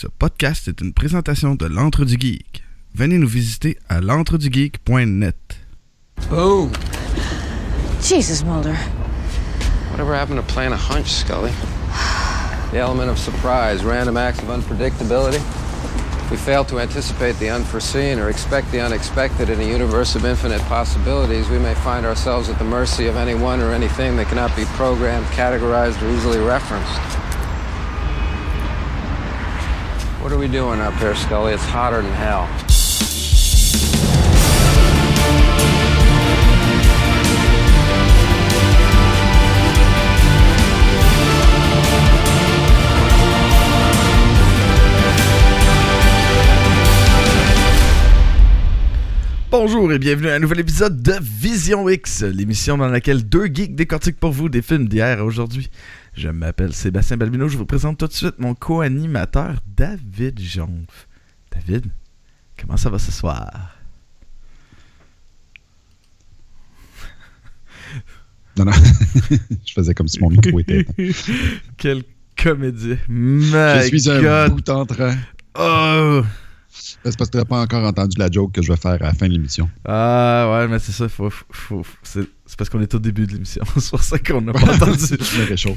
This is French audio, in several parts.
Ce podcast est une présentation de l'Entre du Geek. Venez nous visiter à l'entredugeek.net. Boom! Jesus, Mulder. Whatever happened to playing a hunch, Scully? The element of surprise, random acts of unpredictability. If we fail to anticipate the unforeseen or expect the unexpected in a universe of infinite possibilities, we may find ourselves at the mercy of anyone or anything that cannot be programmed, categorized, or easily referenced. What are we doing up here, Scully? It's hotter than hell. Bonjour et bienvenue à un nouvel épisode de Vision X, l'émission dans laquelle deux geeks décortiquent pour vous des films d'hier à aujourd'hui. Je m'appelle Sébastien Balbino, je vous présente tout de suite mon co-animateur David Jonf. David, comment ça va ce soir? Non, non. je faisais comme si mon micro était. Quel comédie. Je suis un God. bout en train. Oh! C'est parce que tu n'as pas encore entendu la joke que je vais faire à la fin de l'émission. Ah ouais, mais c'est ça, faut, faut- faut- c'est parce qu'on est au début de l'émission. c'est pour ça qu'on n'a pas entendu. je me réchauffe.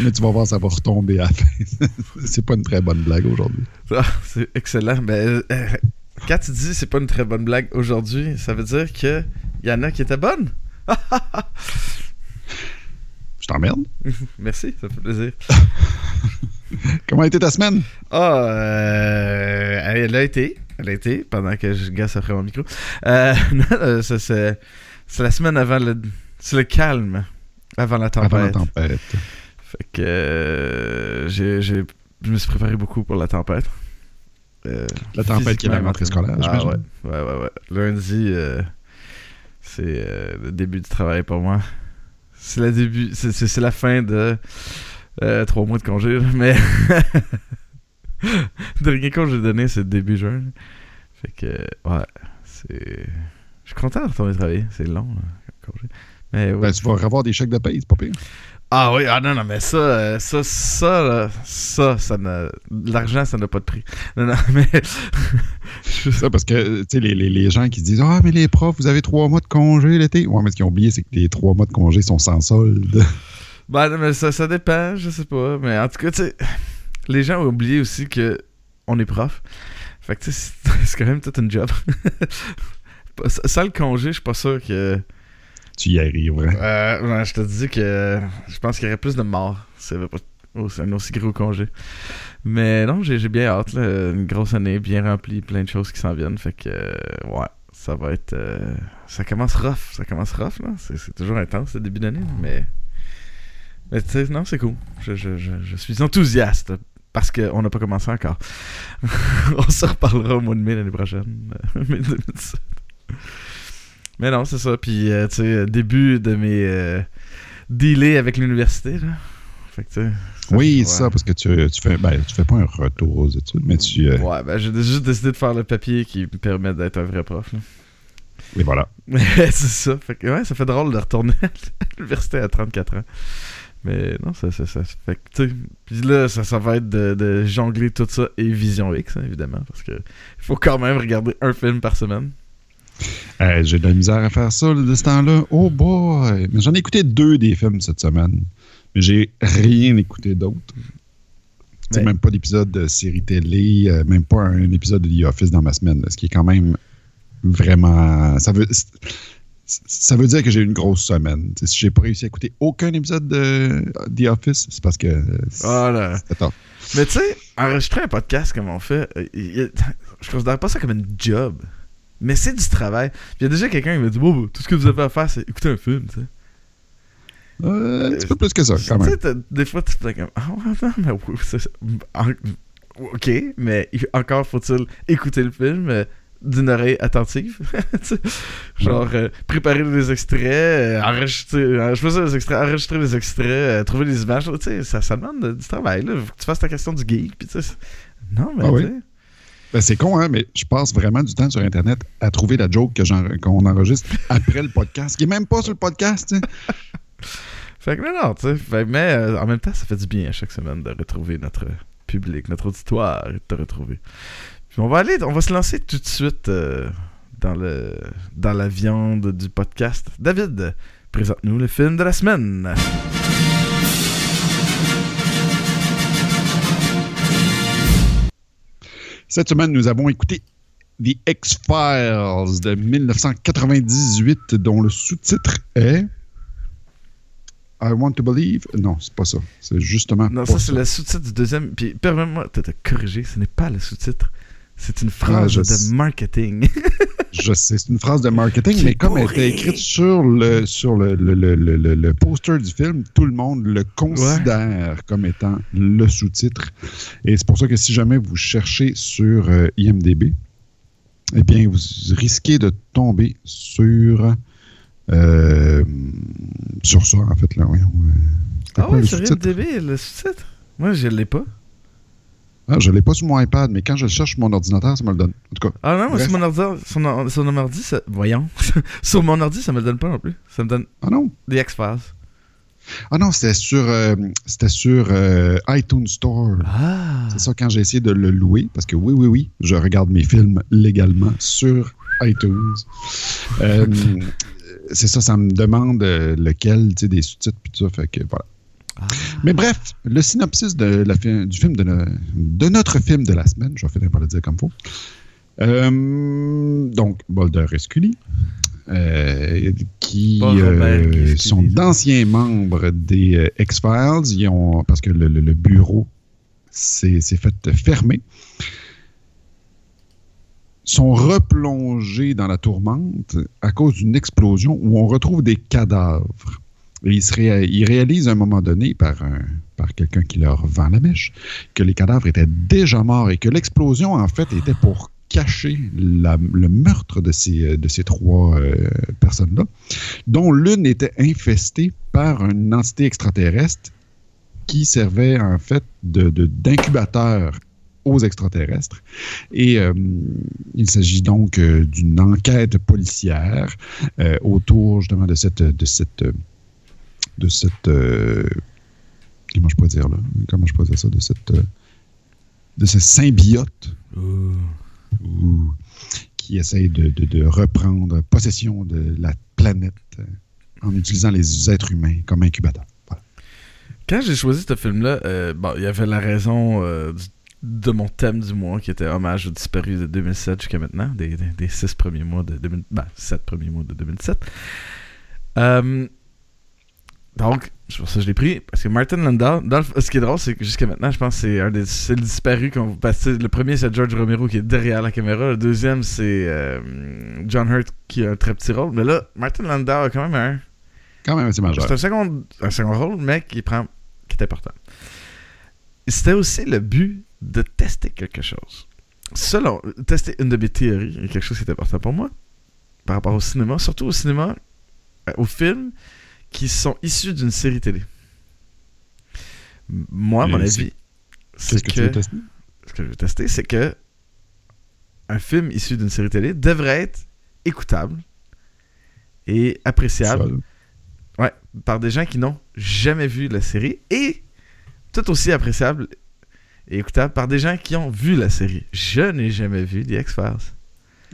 Mais tu vas voir, ça va retomber à la fin. c'est pas une très bonne blague aujourd'hui. Ah, c'est excellent. Ben, euh, quand tu dis c'est pas une très bonne blague aujourd'hui, ça veut dire que y en a qui étaient bonnes? Je t'emmerde. Merci, ça fait plaisir. Comment a été ta semaine? Ah, euh, elle a été, elle a été pendant que je gasse après mon micro. Euh, non, euh, ça, c'est c'est la semaine avant le, c'est le calme avant la tempête. Avant la tempête. Fait que euh, j'ai, j'ai- je me suis préparé beaucoup pour la tempête. Euh, La tempête qui est la rentrée scolaire, Ah ouais, j'imagine. ouais, ouais, ouais. Lundi, euh, c'est le début du travail pour moi. C'est la début, c'est, c'est- c'est la fin de trois mois de congé, là, mais le dernier congé donné, c'est début juin. Fait que ouais, c'est, je suis content de retourner travailler. C'est long, là. Mais ouais. Ben, tu vas revoir des chèques de paye, c'est pas pire. Ah oui, ah non, non, mais ça, euh, ça, ça, là, ça, ça n'a. L'argent, ça n'a pas de prix. Non, non, mais. Ça, parce que, tu sais, les, les- les gens qui se disent Ah, mais les profs, vous avez trois mois de congé l'été. Ouais, mais ce qu'ils ont oublié, c'est que les trois mois de congé sont sans solde. ben, non, mais ça, ça dépend, je sais pas. Mais en tout cas, tu sais, les gens ont oublié aussi que on est prof. Fait que, tu sais, c'est quand même tout une job. Sans le congé, je suis pas sûr que. tu y arrives. Euh, ouais, je te dis que je pense qu'il y aurait plus de morts aussi- un aussi gros congé. Mais non, j'ai bien hâte. là. Une grosse année bien remplie, plein de choses qui s'en viennent. Fait que, euh, ouais, ça va être. euh, ça commence rough. Ça commence rough, là. C'est c'est toujours intense, le début d'année. Mais, mais tu sais, non, c'est cool. Je, je- je- je suis enthousiaste parce qu'on n'a pas commencé encore. On se reparlera au mois de mai l'année prochaine. mai 2017. Mais non, c'est ça. Puis, euh, tu sais, début de mes euh, dealers avec l'université, là. Fait que, tu sais. ça, Oui, ouais. c'est ça, parce que tu, tu fais ben, tu fais pas un retour aux études, mais tu. euh, Ouais, ben, j'ai juste décidé de faire le papier qui me permet d'être un vrai prof, là. Et voilà. c'est ça. Fait que, ouais, ça fait drôle de retourner à l'université à 34 ans. Mais non, ça, ça, ça fait que. Puis là, ça, ça va être de, de jongler tout ça et Vision X, hein, évidemment. Parce que il faut quand même regarder un film par semaine. Euh, J'ai de la misère à faire ça là, de ce temps-là. Oh boy! Mais j'en ai écouté deux des films cette semaine. Mais j'ai rien écouté d'autre. Même pas d'épisode de série télé, euh, même pas un épisode de The Office dans ma semaine. là, ce qui est quand même vraiment. Ça veut, ça veut dire que j'ai eu une grosse semaine. Si j'ai pas réussi à écouter aucun épisode de The Office, c'est parce que. euh, Ah top. Mais tu sais, enregistrer un podcast comme on fait, euh, je considère pas ça comme une job. Mais c'est du travail. Il y a déjà quelqu'un qui m'a dit Bon, tout ce que vous avez à faire, c'est écouter un film, tu sais. Euh, un petit peu plus que ça, quand Tu sais, même. des fois, tu te fais comme Ah, ouais, non, mais oui, Ok, mais encore faut-il écouter le film euh, d'une oreille attentive. Genre, euh, préparer des extraits, euh, enregistrer, euh, je faisais des extraits, enregistrer des extraits, trouver des images, tu sais, ça, ça demande du travail, là. Faut que tu fasses ta question du geek, puis Non, mais Ah oui. Ben, c'est con, hein, mais je passe vraiment du temps sur Internet à trouver la joke qu'on enregistre après le podcast, qui est même pas sur le podcast. Fait que non, non, mais euh, en même temps, ça fait du bien chaque semaine de retrouver notre public, notre auditoire et de te retrouver. Puis on va aller, on va se lancer tout de suite euh, dans, le, dans la viande du podcast. David, présente-nous le film de la semaine. Cette semaine, nous avons écouté The X-Files de 1998, dont le sous-titre est I Want to Believe. Non, c'est pas ça. C'est justement. Non, ça, c'est le sous-titre du deuxième. Puis, permets-moi de te corriger, ce n'est pas le sous-titre. C'est une phrase je de marketing. Je sais, c'est une phrase de marketing, mais comme elle était écrite sur le, sur le, le, le, le, poster du film, tout le monde le considère comme étant le sous-titre. Et c'est pour ça que si jamais vous cherchez sur euh, IMDB, eh bien, vous risquez de tomber sur, euh, sur ça, en fait. Là, voyons, euh, ah ouais, sur? IMDb, le sous-titre? Moi, je l'ai pas. Ah, je ne l'ai pas sur mon iPad, mais quand je le cherche sur mon ordinateur, ça me le donne. En tout cas, Ah non, moi, sur mon ordi, sur, mon- sur mon ordi, ça... voyons. sur mon ordi, ça me le donne pas non plus. Ça me donne ah non, des X-Files. ah non, c'était sur, euh, c'était sur euh, iTunes Store. Ah. C'est ça, quand j'ai essayé de le louer, parce que oui, oui, oui, je regarde mes films légalement sur iTunes. Euh, c'est ça, ça me demande lequel, tu sais, des sous-titres, puis tout ça, fait que voilà. Ah. Mais bref, le synopsis de la fi- du film de, no- de notre film de la semaine, je vais finir par le dire comme faut. Euh, donc, Boulder et Scully, euh, qui euh, sont d'anciens membres des X-Files, parce que le, le- le bureau s'est fait fermer, sont replongés dans la tourmente à cause d'une explosion où on retrouve des cadavres. Ils, se ré- ils réalisent à un moment donné, par, par quelqu'un qui leur vend la mèche, que les cadavres étaient déjà morts et que l'explosion, en fait, était pour cacher le meurtre de ces, de ces trois euh, personnes-là, dont l'une était infestée par une entité extraterrestre qui servait, en fait, de- de- d'incubateur aux extraterrestres. Et euh, il s'agit donc euh, d'une enquête policière autour justement de cette de cette de cette euh, comment je pourrais dire là? Comment je dire ça? De cette euh, de ce symbiote qui essaye de, de- de reprendre possession de la planète euh, en utilisant les êtres humains comme incubateurs. Voilà. Quand j'ai choisi ce film-là, euh, bon, il y avait la raison euh, du- de mon thème du mois qui était hommage aux disparus de 2007 jusqu'à maintenant, des, des, des six premiers mois de 2000, ben, sept premiers mois de 2007. Euh, donc, c'est pour ça que je l'ai pris, parce que Martin Landau, dans le- ce qui est drôle, c'est que jusqu'à maintenant, je pense que c'est un des c'est le disparu qu'on parce que le premier c'est George Romero qui est derrière la caméra, le deuxième c'est euh, John Hurt qui a un très petit rôle, mais là, Martin Landau a quand même un Quand même assez majeur. c'est un second, un second rôle, mais qui prend qui est important. C'était aussi le but de tester quelque chose. Selon, tester une de mes théories, quelque chose qui est important pour moi, par rapport au cinéma, surtout au cinéma, euh, aux films qui sont issus d'une série télé. Moi, mon avis, c'est que, tester? ce que je veux tester, c'est que un film issu d'une série télé devrait être écoutable et appréciable. Ouais, par des gens qui n'ont jamais vu la série et tout aussi appréciable et écoutable par des gens qui ont vu la série. Je n'ai jamais vu The X-Files.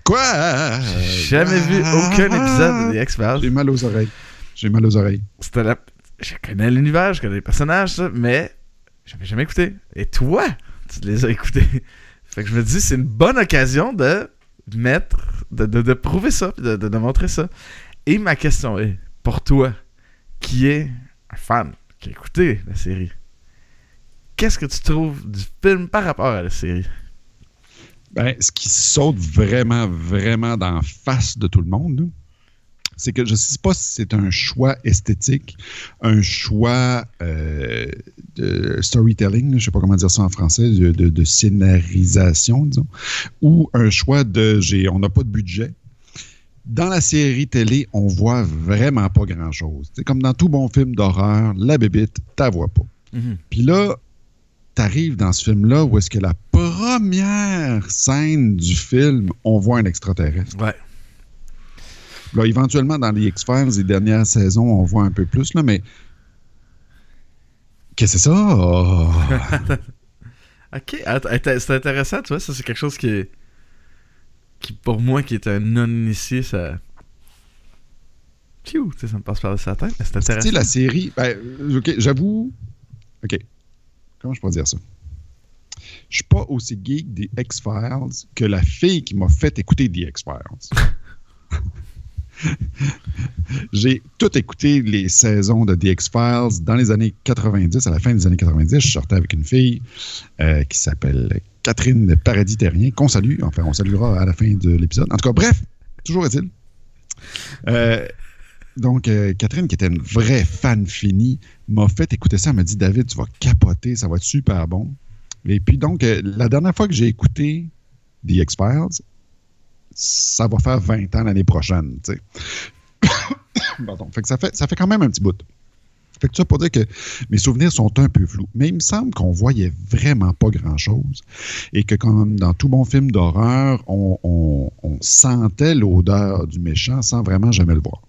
Quoi? J'ai jamais vu aucun épisode de The J'ai X-Files. mal aux oreilles. J'ai mal aux oreilles. C'était la- Je connais l'univers, je connais les personnages, ça, mais j'avais jamais écouté. Et toi, tu les as écoutés. Fait que je me dis, c'est une bonne occasion de mettre, de, de, de prouver ça, de, de, de montrer ça. Et ma question est, pour toi, qui est un fan, qui a écouté la série, qu'est-ce que tu trouves du film par rapport à la série? Ben, ce qui saute vraiment, vraiment d'en face de tout le monde, là, c'est que je ne sais pas si c'est un choix esthétique, un choix euh, de storytelling, je ne sais pas comment dire ça en français, de, de- de scénarisation, disons, ou un choix de j'ai, on n'a pas de budget. Dans la série télé, on voit vraiment pas grand-chose. C'est comme dans tout bon film d'horreur, la bébite, t'as vois pas. Puis là, t'arrives dans ce film-là où est-ce que la première scène du film, on voit un extraterrestre. Ouais. Là, éventuellement, dans les X-Files, les dernières saisons, on voit un peu plus, là, mais. Qu'est-ce que c'est ça? Oh. Ok, c'est intéressant, tu vois, ça c'est quelque chose qui est. qui pour moi qui est un non-initié, ça. Tu sais, ça me passe par la tête, mais c'est Tu sais, intéressant. la série, ben, ok, j'avoue. Ok. Comment je peux dire ça? Je suis pas aussi geek des X-Files que la fille qui m'a fait écouter des X-Files. J'ai tout écouté les saisons de The X-Files dans les années 90. À la fin des années 90, je sortais avec une fille euh, qui s'appelle Catherine Paradis-Terrien, qu'on salue. Enfin, on saluera à la fin de l'épisode. En tout cas, bref, toujours est-il. Euh, donc, euh, Catherine, qui était une vraie fan finie, m'a fait écouter ça. Elle m'a dit David, tu vas capoter, ça va être super bon. Et puis, donc, la dernière fois que j'ai écouté The X-Files, ça va faire 20 ans l'année prochaine. Pardon. Fait que ça fait, ça fait quand même un petit bout. Fait que ça pour dire que mes souvenirs sont un peu flous. Mais il me semble qu'on voyait vraiment pas grand-chose. Et que comme dans tout bon film d'horreur, on sentait l'odeur du méchant sans vraiment jamais le voir.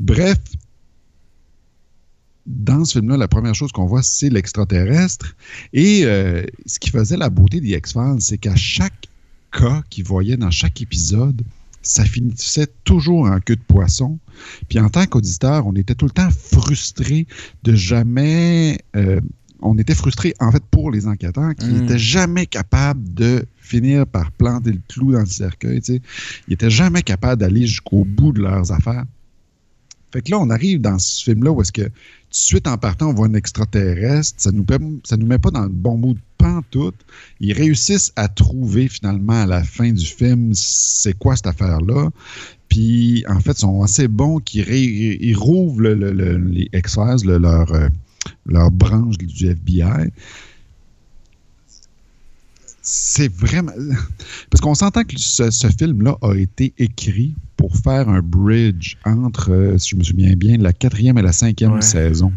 Bref, dans ce film-là, la première chose qu'on voit, c'est l'extraterrestre. Et euh, ce qui faisait la beauté des X-Files, c'est qu'à chaque cas qu'ils voyaient dans chaque épisode, ça finissait toujours en queue de poisson. Puis en tant qu'auditeur, on était tout le temps frustré de jamais. euh, on était frustré, en fait, pour les enquêteurs qui n'étaient jamais capables de finir par planter le clou dans le cercueil. tu sais. Ils n'étaient jamais capables d'aller jusqu'au bout de leurs affaires. Fait que là, on arrive dans ce film-là où est-ce que tout de suite en partant, on voit un extraterrestre. Ça nous, ça nous met pas dans le bon mood pantoute. Ils réussissent à trouver finalement à la fin du film c'est quoi cette affaire-là? Puis en fait, ils sont assez bons qu'ils ils rouvrent le- le- le- les X-Files, le- leur, euh, leur branche du FBI. C'est vraiment. Parce qu'on s'entend que ce, ce film-là a été écrit pour faire un bridge entre, euh, si je me souviens bien, la quatrième et la cinquième Ouais. saison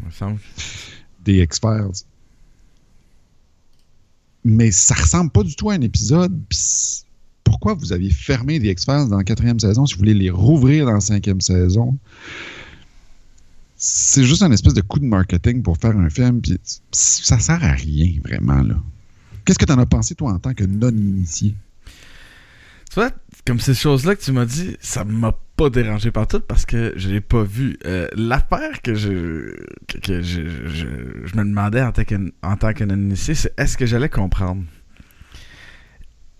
des X-Files. Mais ça ressemble pas du tout à un épisode. Pourquoi vous aviez fermé des X-Files dans la quatrième saison si vous voulez les rouvrir dans la cinquième saison? C'est juste un espèce de coup de marketing pour faire un film. Ça sert à rien, vraiment. là. Qu'est-ce que tu en as pensé, toi, en tant que non-initié? Tu vois, comme ces choses-là que tu m'as dit, ça m'a pas dérangé par tout parce que je l'ai pas vu. Euh, L'affaire que je que, que je, je- je me demandais en tant tant que non-initié, c'est est-ce que j'allais comprendre?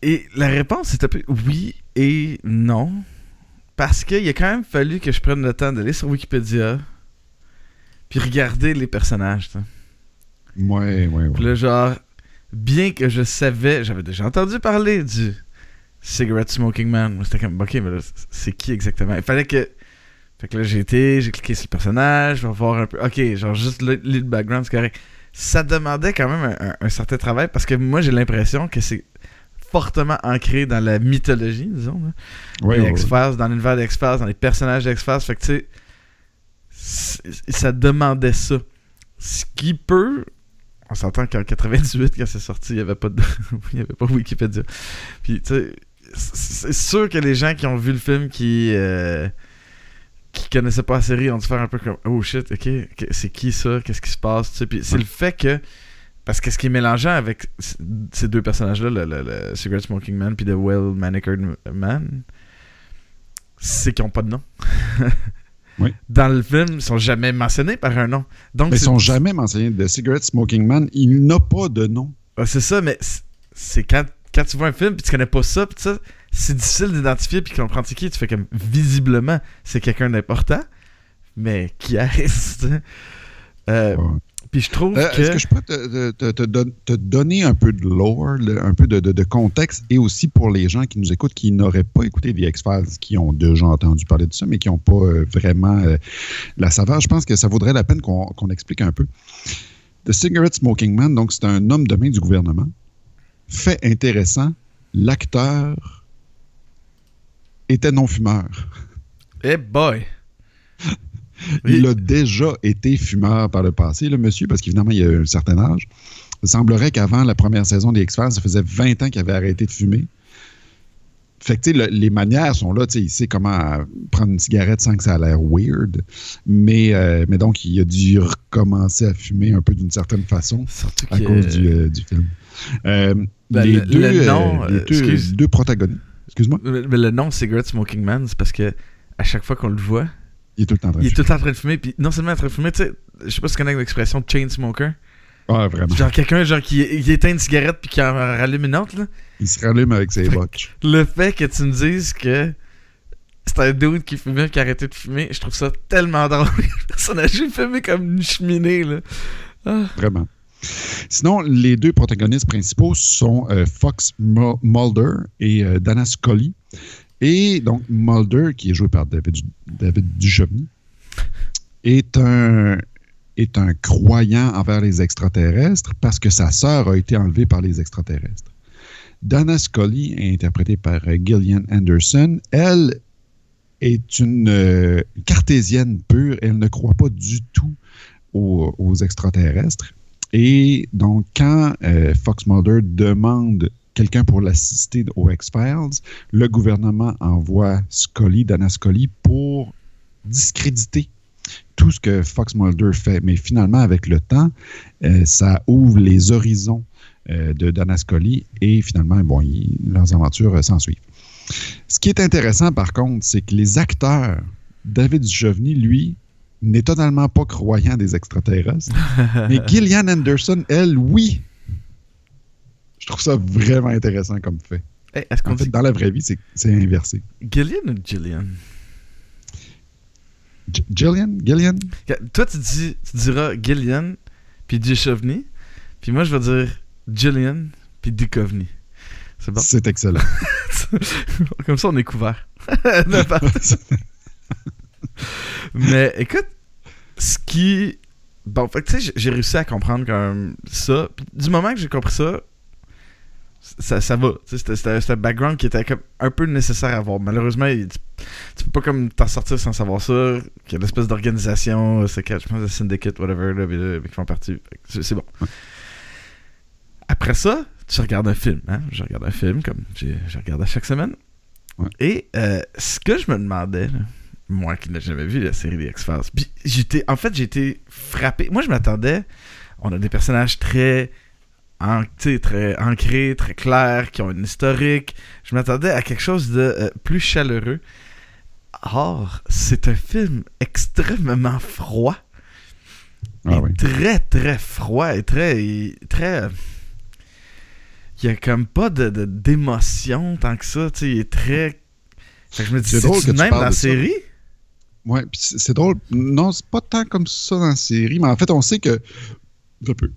Et la réponse était peu oui et non. Parce qu'il a quand même fallu que je prenne le temps d'aller sur Wikipédia puis regarder les personnages. tu sais. Ouais, ouais, Puis ouais. là, genre, bien que je savais, j'avais déjà entendu parler du Cigarette Smoking Man. Moi, C'était comme, ok, mais là, c'est qui exactement? Il fallait que. Fait que là, j'ai été, j'ai cliqué sur le personnage, je vais voir un peu. Ok, genre, juste le, le background, c'est correct. Ça demandait quand même un, un- un certain travail parce que moi, j'ai l'impression que c'est fortement ancré dans la mythologie, disons. là. Ouais, les. X-Files, dans l'univers des X-Files, dans les personnages des X-Files. Fait que, tu sais, ça demandait ça. Ce qui peut. On s'entend qu'en 98, quand c'est sorti, il n'y avait, pas de... il y avait pas Wikipédia. Puis, tu sais, c'est sûr que les gens qui ont vu le film qui. euh, qui connaissaient pas la série ont dû faire un peu comme oh shit ok, c'est qui ça? Qu'est-ce qui se passe? Tu sais puis c'est le fait que parce que ce qui est mélangeant avec ces deux personnages là le, le, Smoking Man puis The Well Manicured Man c'est qu'ils ont pas de nom Oui. dans le film ils sont jamais mentionnés par un nom donc Mais ils sont jamais mentionnés. The Cigarette Smoking Man, il n'a pas de nom. Ouais, c'est ça, mais c'est- c'est quand, quand tu vois un film puis tu connais pas ça, puis ça, c'est difficile d'identifier puis comprendre c'est qui. Tu fais comme visiblement c'est quelqu'un d'important, mais qui est-ce sais? Euh, Ouais. Puis je trouve Euh, que. Est-ce que je peux te, te- te- te don- te donner un peu de lore, un peu de, de- de contexte, et aussi pour les gens qui nous écoutent, qui n'auraient pas écouté The X-Files, qui ont déjà entendu parler de ça, mais qui n'ont pas euh, vraiment euh, la saveur, je pense que ça vaudrait la peine qu'on qu'on explique un peu. The Cigarette Smoking Man, donc c'est un homme de main du gouvernement. Fait intéressant, l'acteur était non-fumeur. Eh boy! Il a déjà été fumeur par le passé, le monsieur, parce qu'évidemment, il a un certain âge. Il semblerait qu'avant la première saison des X-Files, ça faisait 20 ans qu'il avait arrêté de fumer. Fait que, tu sais, le- les manières sont là, il sait comment prendre une cigarette sans que ça a l'air weird. Mais, euh, mais donc, il a dû recommencer à fumer un peu d'une certaine façon Surtout à cause du, euh, du film. Euh, Ben, les le- deux, le euh, nom, les euh, deux, excuse. deux protagonistes. Excuse-moi, le nom Cigarette Smoking Man, c'est parce que à chaque fois qu'on le voit, il est tout le temps en train il de est tout le temps en train de fumer. Puis non seulement en train de fumer, tu sais, je sais pas si tu connais l'expression chain smoker. Ah, vraiment. Genre quelqu'un genre qui, qui éteint une cigarette puis qui en rallume une autre, là. Il se rallume avec ses botches. Le fait que tu me dises que c'est un dude qui fumait qui a arrêté de fumer, je trouve ça tellement drôle. Le personnage il fumait comme une cheminée, là. Ah. Vraiment. Sinon, les deux protagonistes principaux sont euh, Fox Mu- Mulder et euh, Dana Scully. Et donc, Mulder, qui est joué par David, David Duchovny, est un, est un croyant envers les extraterrestres parce que sa sœur a été enlevée par les extraterrestres. Dana Scully, interprétée par euh, Gillian Anderson, elle est une cartésienne pure. Elle ne croit pas du tout aux, aux extraterrestres. Et donc, quand euh, Fox Mulder demande quelqu'un pour l'assister aux X-Files, le gouvernement envoie Scully, Dana Scully, pour discréditer tout ce que Fox Mulder fait. Mais finalement, avec le temps, euh, ça ouvre les horizons euh, de Dana Scully et finalement, bon, leurs aventures euh, s'ensuivent. Ce qui est intéressant, par contre, c'est que les acteurs, David Duchovny, lui, n'est totalement pas croyant des extraterrestres. Mais Gillian Anderson, elle, oui. Je trouve ça vraiment intéressant comme fait. Hey, qu'on En fait, dit dans la vraie vie, c'est inversé. Gillian ou Gillian? G- Gillian? Gillian? Toi, tu, dis, tu diras Gillian, puis Duchovny, puis moi, je vais dire Gillian, puis Duchovny. C'est bon? C'est excellent. Comme ça, on est couvert. Mais écoute, ce qui. Bon, fait tu sais, j'ai- réussi à comprendre comme ça. Puis du moment que j'ai compris ça, ça, ça va. C'était un background qui était comme un peu nécessaire à avoir. Malheureusement, il- tu, tu peux pas comme t'en sortir sans savoir ça. Qu'il y a une espèce d'organisation, secrète, je pense, de syndicate, whatever, là, qui font partie. C'est c'est bon. Après ça, tu regardes un film. Hein? Je regarde un film comme je regarde à chaque semaine. Ouais. Et euh, ce que je me demandais, là, moi qui n'ai jamais vu la série des X-Files, puis j'étais, en fait, été frappé. Moi, je m'attendais. On a des personnages très, en- tu très ancrés, très clairs, qui ont une historique. Je m'attendais à quelque chose de euh, plus chaleureux. Or, c'est un film extrêmement froid. Ah Et oui. Très, très froid et très. et très euh, il y a comme pas de, de- d'émotion tant que ça. Tu sais, il est très. Fait que je me dis, C'est drôle que tu même parles dans la de ça. Ouais, c'est drôle. Non, c'est pas tant comme ça dans la série, mais en fait, on sait que. Un peu.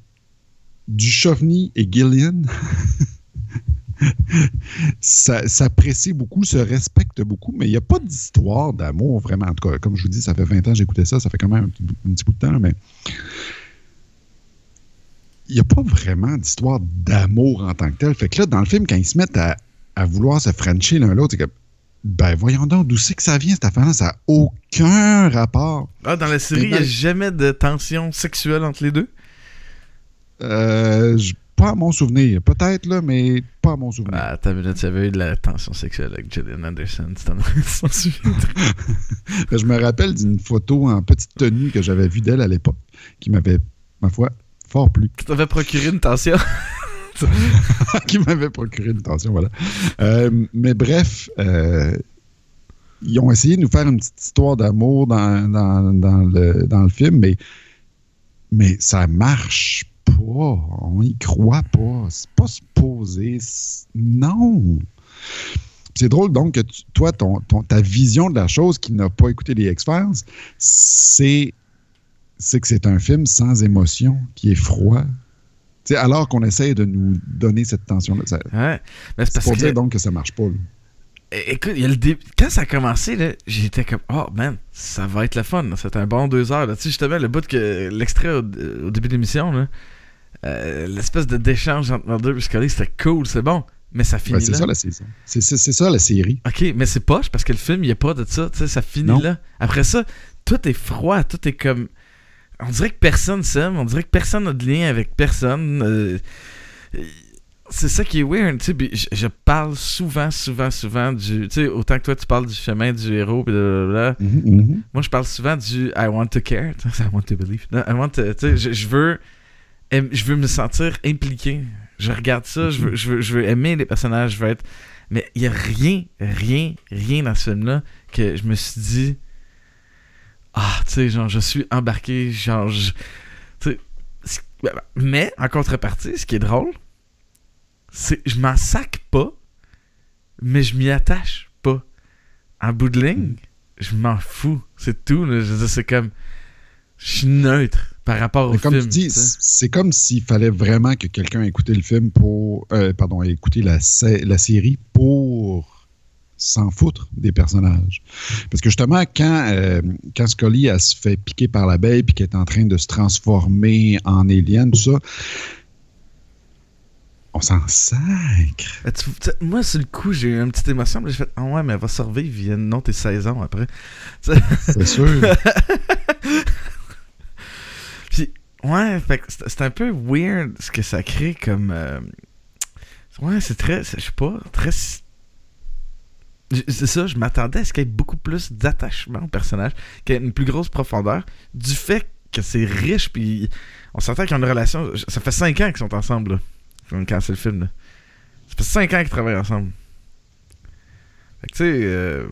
Duchovny et Gillian s'apprécient beaucoup, se respectent beaucoup, mais il n'y a pas d'histoire d'amour vraiment. En tout cas, comme je vous dis, ça fait 20 ans que j'écoutais ça, ça fait quand même un petit, un petit bout de temps, mais il n'y a pas vraiment d'histoire d'amour en tant que tel. Fait que là, dans le film, quand ils se mettent à, à vouloir se frencher l'un l'autre, c'est comme, ben voyons donc, d'où c'est que ça vient cette affaire-là? Ça n'a aucun rapport. Ah, dans la série, il n'y a jamais de tension sexuelle entre les deux? Euh, pas à mon souvenir. Peut-être, là, mais pas à mon souvenir. Ah, t'as minute, il y avait eu de la tension sexuelle avec Gillian Anderson. Tu t'en souviens? Ben, Je me rappelle d'une photo en petite tenue que j'avais vue d'elle à l'époque, qui m'avait, ma foi, fort plu. Tu t'avais procuré une tension? qui m'avait procuré une voilà. Euh, mais bref, euh, ils ont essayé de nous faire une petite histoire d'amour dans, dans, le, dans le film, mais, mais ça marche pas. On y croit pas. C'est pas supposé. Non. C'est drôle donc que toi, ton, ta vision de la chose qui n'a pas écouté les c'est c'est que c'est un film sans émotion, qui est froid. Tu sais, alors qu'on essaye de nous donner cette tension-là. Ça- Ouais. Mais c'est pour que. dire donc que ça marche pas. là. Écoute, il y a le dé- quand ça a commencé, là, j'étais comme, oh man, ça va être le fun. là. C'est un bon deux heures. là. Tu sais, justement, le bout que l'extrait au, au début de l'émission, là, euh, l'espèce de d'échange entre et Scully, c'était cool, c'est bon. Mais ça finit Ben, c'est là. ça la saison. C'est c'est- c'est ça la série. Ok, mais c'est poche parce que le film, il n'y a pas de ça. Tu sais, ça finit Non. là. Après ça, tout est froid, tout est comme. On dirait que personne s'aime, on dirait que personne n'a de lien avec personne. euh, C'est ça qui est weird, tu sais. Je, parle souvent, souvent, souvent du. Tu sais, autant que toi, tu parles du chemin du héros, blablabla. Mhm, mhm. Moi, je parle souvent du I want to care. I want to believe. I want to- tu sais, je, veux. Je veux me sentir impliqué. Je regarde ça, je veux, je veux, je veux aimer les personnages, je veux être. Mais il y a rien, rien, rien dans ce film-là que je me suis dit. Ah, tu sais, genre, je suis embarqué, genre. je- ben, ben, mais, en contrepartie, ce qui est drôle, c'est je m'en sac pas, mais je m'y attache pas. En bout de ligne, je m'en fous. C'est tout. là. Je c'est comme. Je suis neutre par rapport au comme film. tu dis, c'est comme s'il fallait vraiment que quelqu'un ait écouté le film pour. euh, pardon, la, sé- la série pour s'en foutre des personnages. Parce que justement, quand, euh, quand Scully elle se fait piquer par l'abeille puis qu'elle est en train de se transformer en alien, tout ça, on s'en sacre. Euh, moi, sur le coup, j'ai eu une petite émotion. mais J'ai fait, ah ouais, mais elle va survivre. Non, t'es 16 ans après. C'est sûr. Puis, ouais, c'est un peu weird ce que ça crée comme. euh, Ouais, c'est très. Je sais pas, très. C'est ça, je m'attendais à ce qu'il y ait beaucoup plus d'attachement au personnage, qu'il y ait une plus grosse profondeur, du fait que c'est riche, puis on s'entend qu'ils ont une relation. Ça fait 5 ans qu'ils sont ensemble, là, quand c'est le film. Là. Ça fait 5 ans qu'ils travaillent ensemble. Fait que tu sais, euh,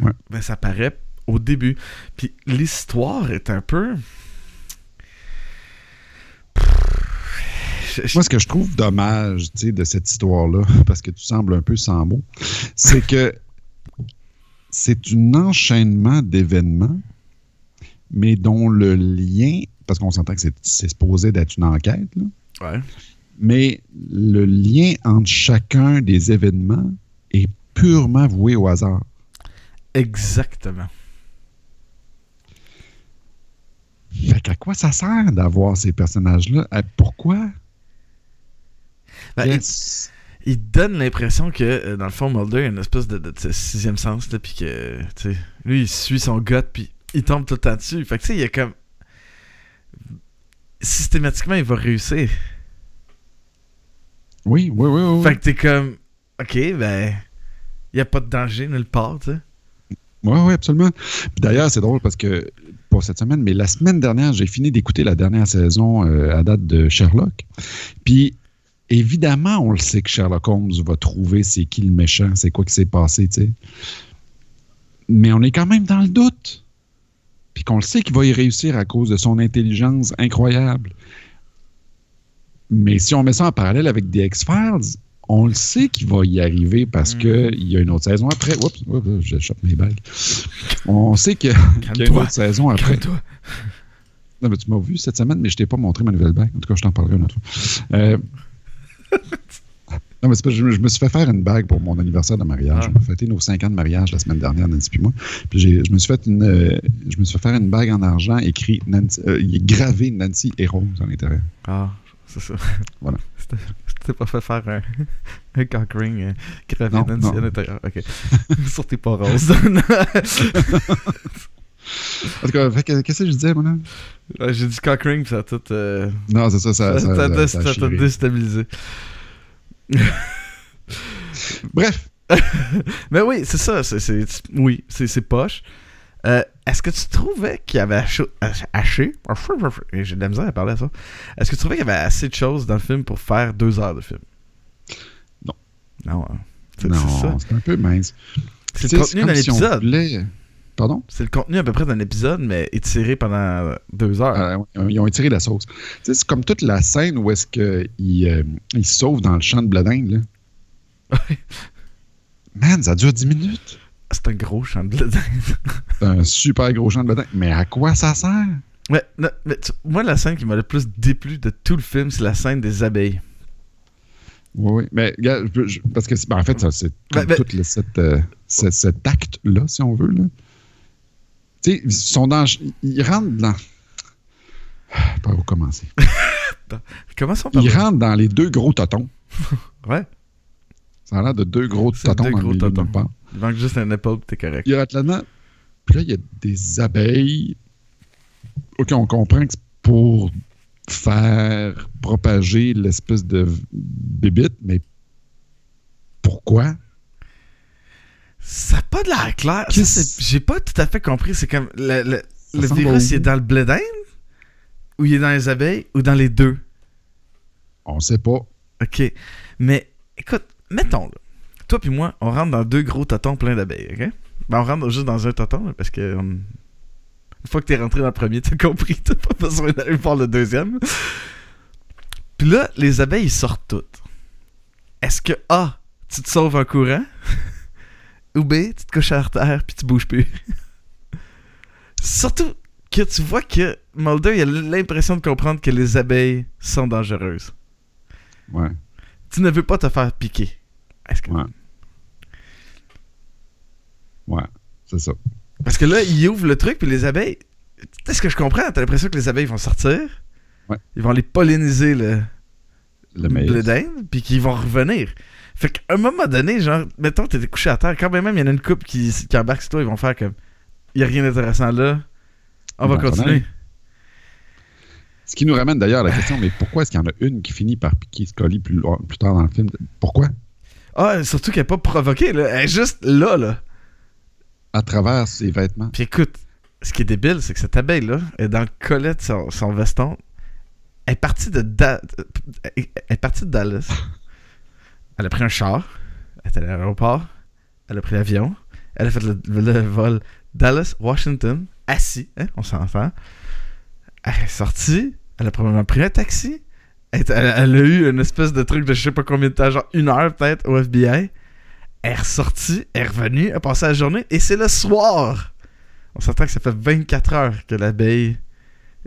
Ouais. ben, ça paraît au début. Puis l'histoire est un peu. Je- je- Moi, ce que je trouve dommage de cette histoire-là, parce que tu sembles un peu sans mots, c'est que c'est un enchaînement d'événements, mais dont le lien, parce qu'on s'entend que c'est- supposé d'être une enquête, là, Ouais. mais le lien entre chacun des événements est purement voué au hasard. Exactement. Fait qu'à quoi ça sert d'avoir ces personnages-là? À- Pourquoi? Ben, il, donne l'impression que, euh, dans le fond, Mulder a une espèce de, de- de sixième sens, puis que, tu sais, lui, il suit son gut, puis il tombe tout le temps dessus. Fait que, tu sais, il y a comme. Systématiquement, il va réussir. Oui, oui, oui, oui. Fait que t'es comme. Ok, ben. Il n'y a pas de danger nulle part, tu sais. Oui, oui, absolument. Puis D'ailleurs, c'est drôle parce que, pas cette semaine, mais la semaine dernière, j'ai fini d'écouter la dernière saison euh, à date de Sherlock. Puis, évidemment, on le sait que Sherlock Holmes va trouver c'est qui le méchant, c'est quoi qui s'est passé, tu sais. Mais on est quand même dans le doute. Puis qu'on le sait qu'il va y réussir à cause de son intelligence incroyable. Mais si on met ça en parallèle avec des X-Files, on le sait qu'il va y arriver parce Mm. qu'il y a une autre saison après. Oups, oups, j'échappe mes bagues. On sait que- qu'il y a une autre saison après. Non, mais tu m'as vu cette semaine, mais je t'ai pas montré ma nouvelle bague. En tout cas, je t'en parlerai une autre fois. Euh, non, mais que je, me- je me suis fait faire une bague pour mon anniversaire de mariage. Ah. On a fêté nos 5 ans de mariage la semaine dernière, Nancy puis moi. Puis je me suis fait une, euh, je me suis fait faire une bague en argent écrit Nancy, euh, gravé Nancy et Rose à l'intérieur. Ah, c'est ça. Voilà. C'était- Je t'ai pas fait faire un, un cock ring euh, gravé Non, Nancy non. à l'intérieur. Ok. Sur tes pas roses. En tout cas, qu'est-ce que je disais, moi, là? J'ai dit cock ring, puis ça a tout. euh, Non, c'est ça, ça, ça ça, a ça- dé- ça a ça a tout chiré. déstabilisé. Bref, Mais oui, c'est ça. c'est oui, c'est poche. Euh, Est-ce que tu trouvais qu'il y avait haché, haché j'ai de la misère à parler à ça. Est-ce que tu trouvais qu'il y avait assez de choses dans le film pour faire deux heures de film? Non. Non, hein. c'est non, un peu mince. C'est le contenu comme d'un Pardon? C'est le contenu à peu près d'un épisode, mais étiré pendant deux heures. Euh, ouais, ils ont étiré la sauce. C'est comme toute la scène où est-ce qu'il euh, il se sauve dans le champ de. Ouais. Man, ça dure 10 minutes. C'est un gros champ de blé d'Inde. C'est un super gros champ de blé d'Inde. Mais à quoi ça sert? Ouais, non, mais tu- moi, la scène qui m'a le plus déplu de tout le film, c'est la scène des abeilles. Oui, oui. Mais, gars, je- je- parce que, ben, en fait, c'est Ben, ben- tout le- cette, euh, ce- cet acte-là, si on veut, là. Tu sais, ils sont dans. Ils rentrent dans. Par où commencer? Commençons par Ils rentrent dans les deux gros totons. Ouais, Ça a l'air de deux gros totons deux dans le milieu totons. il manque juste un épaule, t'es correct. Il y a là-dedans. Puis là, il y a des abeilles. OK, on comprend que c'est pour faire propager l'espèce de bébite, mais pourquoi? Ça n'a pas de l'air clair. J'ai pas tout à fait compris. C'est comme le, le- le virus, il est dans le blé d'Inde? Ou il est dans les abeilles? Ou dans les deux? On sait pas. OK. Mais écoute, mettons, là, toi puis moi, on rentre dans deux gros totons pleins d'abeilles, OK? Ben, on rentre juste dans un toton, là, parce que... on- Une fois que t'es rentré dans le premier, t'as compris, t'as pas besoin d'aller voir le deuxième. Puis là, les abeilles, ils sortent toutes. Est-ce que A, tu te sauves en courant? Ou B, tu te couches à terre puis tu bouges plus? Surtout que tu vois que Mulder, il a l'impression de comprendre que les abeilles sont dangereuses. Ouais. Tu ne veux pas te faire piquer. Est-ce que... Ouais. Ouais. C'est ça. Parce que là, il ouvre le truc, puis les abeilles. Tu ce que je comprends? T'as l'impression que les abeilles vont sortir. Ouais. Ils vont aller polliniser le, Le le dinde, puis qu'ils vont revenir. Fait qu'à un moment donné, genre, mettons, t'étais couché à terre, quand même, il y en a une couple qui, qui embarque sur toi, ils vont faire comme. Il a rien d'intéressant là. On va s'en continuer. Ce qui nous ramène d'ailleurs à la question, mais pourquoi est-ce qu'il y en a une qui finit par piquer Scully plus, loin- plus tard dans le film? Pourquoi? Ah, surtout qu'elle est pas provoquée, là. Elle est juste là, là. À travers ses vêtements. Puis écoute, ce qui est débile, c'est que cette abeille-là est dans le collet de son, son veston. Elle est partie de, Da- elle est partie de Dallas. Elle a pris un char. Elle est allée à l'aéroport. Elle a pris l'avion. Elle a fait le, le vol Dallas-Washington. Assis, hein, on s'entend. Elle est sortie. Elle a probablement pris un taxi. Elle, est- elle- elle a eu une espèce de truc de je sais pas combien de temps, genre une heure peut-être au FBI. Elle est ressortie, elle est revenue, elle a passé la journée, et c'est le soir. On s'entend que ça fait 24 heures que l'abeille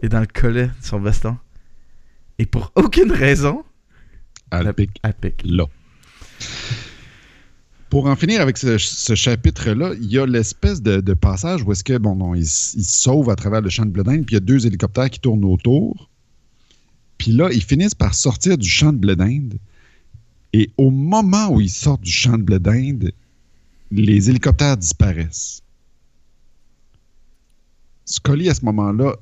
est dans le collet de son veston. Et pour aucune raison, Elle elle pique pique. là. Pour en finir avec ce, ce chapitre-là, il y a l'espèce de, de passage où est-ce que, bon, non, il, sauve à travers le champ de blé d'Inde, puis il y a deux hélicoptères qui tournent autour. Puis là, ils finissent par sortir du champ de blé d'Inde. Et au moment où ils sortent du champ de blé d'Inde, les hélicoptères disparaissent. Scully, à ce moment-là,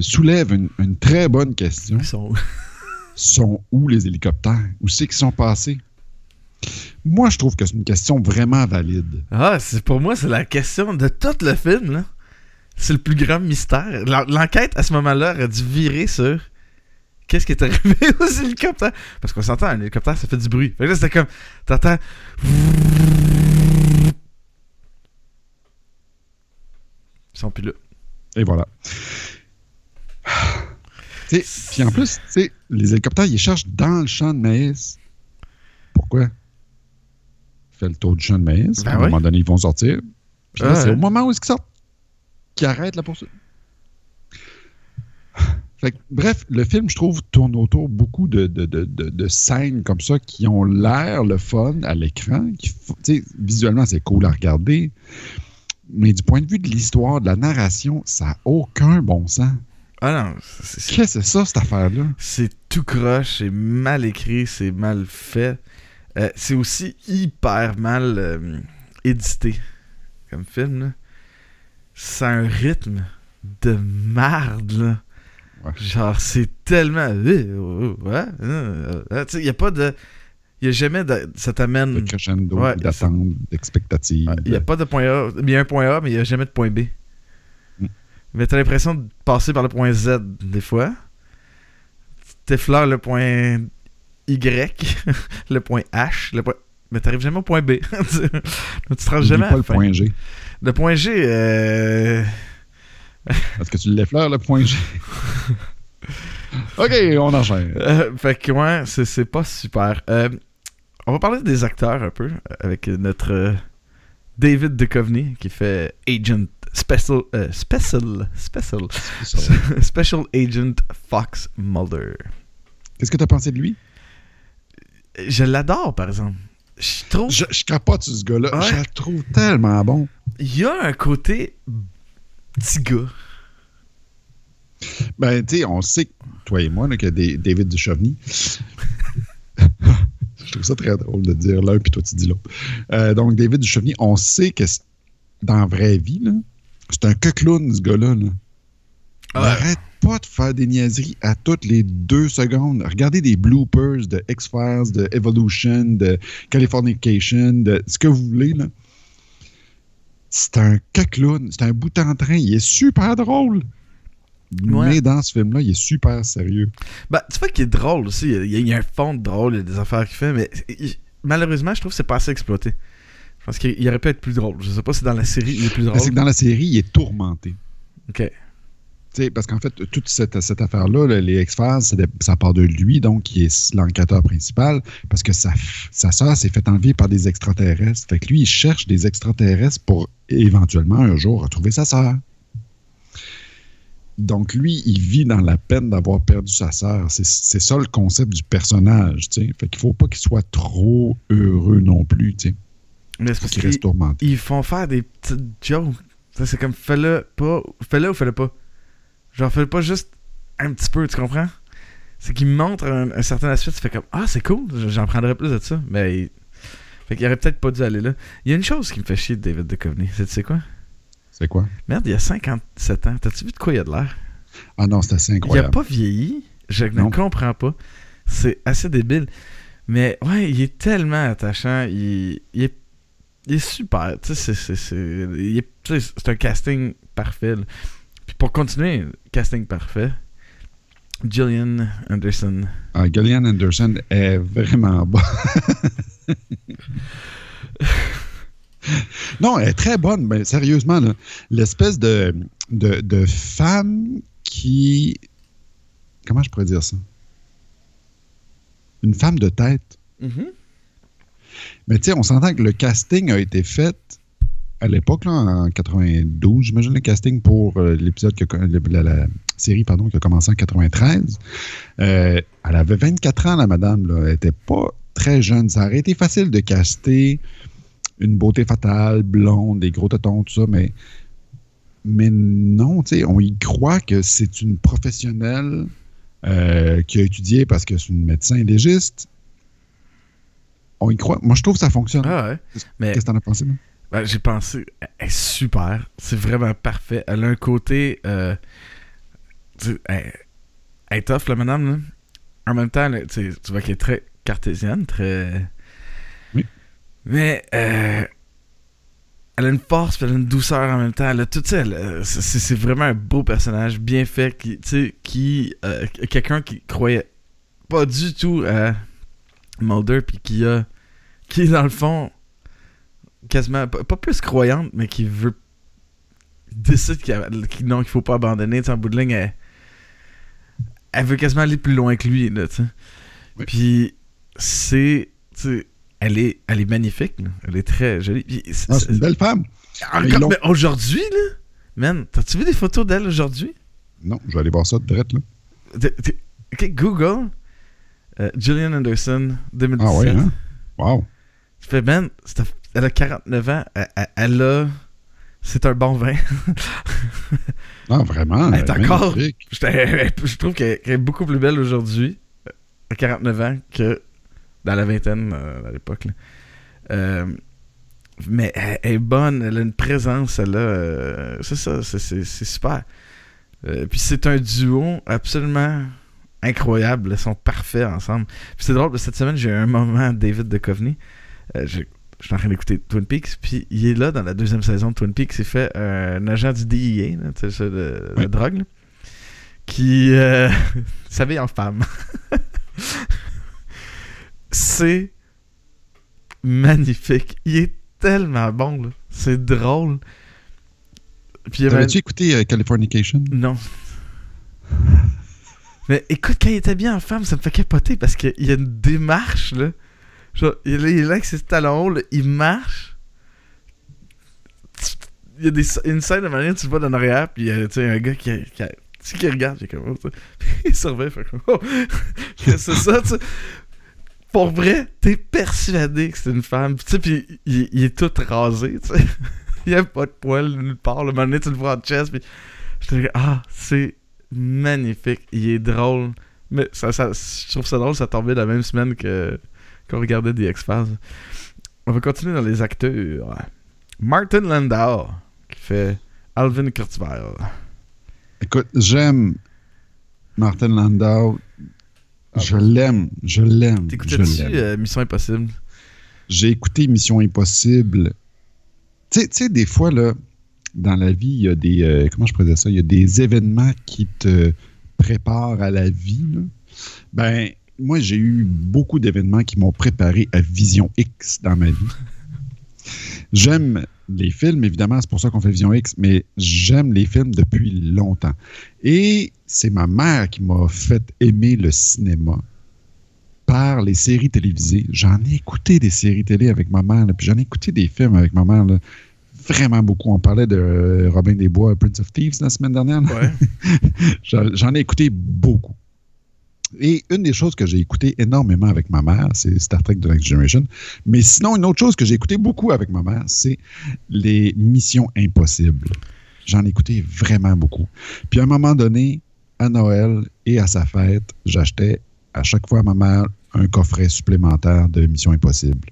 soulève une, une très bonne question Ils sont où? sont où les hélicoptères? Où c'est qu'ils sont passés? Moi, je trouve que c'est une question vraiment valide. Ah, c'est pour moi, c'est la question de tout le film, là. C'est le plus grand mystère. L'en- L'enquête, à ce moment-là, aurait dû virer sur qu'est-ce qui est arrivé aux hélicoptères. Parce qu'on s'entend, un hélicoptère, ça fait du bruit. Fait que là, c'était comme, t'entends... Ils sont plus là. Et voilà. Puis en plus, tu sais, les hélicoptères, ils cherchent dans le champ de maïs. Pourquoi? Fait le tour du champ de maïs. Ben à un oui. moment donné, ils vont sortir. Puis Ouais. c'est au moment où ils sortent qu'ils arrêtent la poursuite. Fait que, bref, le film, je trouve, tourne autour beaucoup de, de, de, de- scènes comme ça qui ont l'air le fun à l'écran. Visuellement, c'est cool à regarder. Mais du point de vue de l'histoire, de la narration, ça n'a aucun bon sens. Ah non, Qu'est-ce que c'est ça, cette affaire-là? c'est tout croche, c'est mal écrit, c'est mal fait. Euh, c'est aussi hyper mal euh, édité comme film. Là. C'est un rythme de marde. Là. Ouais. Genre, c'est tellement. euh, il n'y a pas de. Il n'y a jamais de. Ça t'amène. crescendo, Ouais, d'attente, d'expectative. Il n'y a pas de point A. Il y a un point A, mais il n'y a jamais de point B. Mm. Mais t'as l'impression de passer par le point Z des fois. Tu t'effleures le point Y, le point H, le point... mais t'arrives jamais au point B. tu te rends jamais pas le point G. Le point G, euh... Est-ce que tu l'effleures, le point G? OK, on enchaîne. euh, fait que ouais, c'est, pas super. Euh, on va parler des acteurs un peu, euh, avec notre David Duchovny qui fait Agent Special... euh, special... Special... Special Agent Fox Mulder. Qu'est-ce que tu as pensé de lui? Je l'adore, par exemple. Je trouve Je, je capote sur ce gars-là. Ouais. Je le trouve tellement bon. il y a un côté petit gars. Ben, tu sais, on sait, toi et moi, là, que des- David Duchovny. je trouve ça très drôle de dire l'un, puis toi, tu dis l'autre. Euh, donc, David Duchovny, on sait que dans la vraie vie, là, c'est un clown, ce gars-là. là. Il Ouais. arrête pas de faire des niaiseries à toutes les deux secondes. Regardez des bloopers de X-Files, de Evolution, de Californication, de ce que vous voulez. là. C'est un clown, c'est un bout en train. Il est super drôle. Ouais. Mais dans ce film-là, il est super sérieux. Bah, tu vois qu'il est drôle aussi. Il y, a, il y a un fond de drôle, il y a des affaires qu'il fait, mais il- malheureusement, je trouve que c'est pas assez exploité. Je pense qu'il il aurait pu être plus drôle. Je sais pas si dans la série il est plus drôle. C'est que dans la série, il est tourmenté. Ok. Tu sais, parce qu'en fait, toute cette, cette affaire-là, là, les X-Files, ça part de lui, donc, qui est l'enquêteur principal, parce que sa, sa sœur s'est fait enlever par des extraterrestres. Fait que lui, il cherche des extraterrestres pour éventuellement un jour retrouver sa sœur. Donc, lui, il vit dans la peine d'avoir perdu sa sœur. C'est ça le concept du personnage, tu sais. Fait qu'il faut pas qu'il soit trop heureux non plus, tu sais. Mais c'est parce qu'il qu'ils reste tourmenté. ils font faire des petites jokes. C'est comme fais-le pas. Fais-le ou fais-le pas. Genre, fais-le pas juste un petit peu, tu comprends? C'est qu'il montre un, un certain aspect, tu fais comme Ah, c'est cool, j'en prendrais plus de ça. Mais. il- Fait qu'il aurait peut-être pas dû aller là. Il y a une chose qui me fait chier de David Duchovny. C'est tu sais quoi? C'est quoi? Merde, il y a 57 ans. T'as-tu vu de quoi il a de l'air? Ah non, c'est assez Il a incroyable. pas vieilli. Je ne comprends pas. C'est assez débile. Mais ouais, il est tellement attachant. Il, il est, il est super. Tu sais, c'est- c'est- c'est il est- tu sais, c'est un casting parfait. Pour continuer, casting parfait. Gillian Anderson. Ah, Gillian Anderson est vraiment bonne. non, elle est très bonne, mais sérieusement, l'espèce de, de, de femme qui. Comment je pourrais dire ça? Une femme de tête. Mais tu sais, on s'entend que le casting a été fait à l'époque, en 92, j'imagine, le casting pour euh, l'épisode, que, la, la série pardon, qui a commencé en 93. Euh, elle avait 24 ans, la madame. Là. Elle n'était pas très jeune. Ça aurait été facile de caster une beauté fatale, blonde, des gros tétons, tout ça, mais, mais non, tu sais, on y croit que c'est une professionnelle euh, qui a étudié parce que c'est une médecin légiste. On y croit. Moi, je trouve que ça fonctionne. Ah ouais. Qu'est-ce que t'en as pensé, moi? Ben, j'ai pensé, elle est super. C'est vraiment parfait. Elle a un côté. Euh, tu elle, elle est tough, la madame. Là. En même temps, tu vois qu'elle est très cartésienne, très. Oui. Mais. euh, elle a une force, puis elle a une douceur en même temps. Elle a tout ça. euh, c'est- vraiment un beau personnage, bien fait, qui, tu sais, qui. euh, Quelqu'un qui croyait pas du tout à Mulder, puis qui a. Qui, est dans le fond, quasiment pas, plus croyante, mais qui veut décide qu'il qu'il non, qu'il faut pas abandonner. Tu en bout de ligne, elle, elle veut quasiment aller plus loin que lui. Là, tu sais. Oui. Puis c'est. tu Elle est, elle est magnifique, là. elle est très jolie. C'est- Ah, c'est une belle femme. mais aujourd'hui, là, man, t'as-tu vu des photos d'elle aujourd'hui? Non, je vais aller voir ça de direct, là. Google, euh, Gillian Anderson, 2017. Ah ouais, hein? Wow. Je fais, man, c'est- elle a 49 ans, elle, a. C'est un bon vin. Ah, vraiment? Elle est encore- Je trouve qu'elle est beaucoup plus belle aujourd'hui, euh, à 49 ans, que dans la vingtaine euh, à l'époque. Euh, mais elle, est bonne, elle a une présence, elle a. c'est ça, c'est- super. Euh, puis c'est un duo absolument incroyable. Ils sont parfaits ensemble. Puis c'est drôle, cette semaine, j'ai eu un moment David. Euh, j'ai- je suis en train d'écouter Twin Peaks, puis il est là dans la deuxième saison de Twin Peaks. Il fait euh, un agent du DEA, là, tu sais, ça, de, la drogue, là, qui euh, s'habille en femme. C'est magnifique. Il est tellement bon, là. C'est drôle. Puis T'avais-tu écouté euh, Californication? non. Mais écoute, quand il est habillé en femme, ça me fait capoter parce qu'il y a une démarche, là. Il est là, avec ses talons hauts, il marche. Il y a une scène de manière, tu le vois dans l'arrière, puis il y a un gars qui, qui, qui regarde, j'ai comme, oh, il surveille, fait comme, oh. c'est ça, tu. Pour vrai, t'es persuadé que c'est une femme. Tu sais, puis il, il est tout rasé, tu sais. il y a pas de poils nulle part. Le moment donné, tu le vois en chest, puis J'étais ah, c'est magnifique. Il est drôle. Mais ça, ça, je trouve ça drôle, ça tombait la même semaine que qu'on regardait The X-Files. On va continuer dans les acteurs. Martin Landau, qui fait Alvin Kurzweil. Écoute, j'aime Martin Landau. Je l'aime. Je l'aime. T'écoutais-tu euh, Mission Impossible? J'ai écouté Mission Impossible. Tu sais- des fois, là, dans la vie, il y a des. euh, comment je dire ça? Il y a des événements qui te préparent à la vie. là. Ben, moi, j'ai eu beaucoup d'événements qui m'ont préparé à Vision X dans ma vie. J'aime les films, évidemment, c'est pour ça qu'on fait Vision X, mais j'aime les films depuis longtemps. Et c'est ma mère qui m'a fait aimer le cinéma par les séries télévisées. J'en ai écouté des séries télé avec ma mère, là, puis j'en ai écouté des films avec ma mère. là, vraiment beaucoup. On parlait de Robin des Bois, Prince of Thieves la semaine dernière. Ouais. J'en ai écouté beaucoup. Et une des choses que j'ai écouté énormément avec ma mère, c'est Star Trek The Next Generation. Mais sinon, une autre chose que j'ai écouté beaucoup avec ma mère, c'est les Missions Impossibles. J'en ai écouté vraiment beaucoup. Puis à un moment donné, à Noël et à sa fête, j'achetais à chaque fois à ma mère un coffret supplémentaire de Missions Impossibles.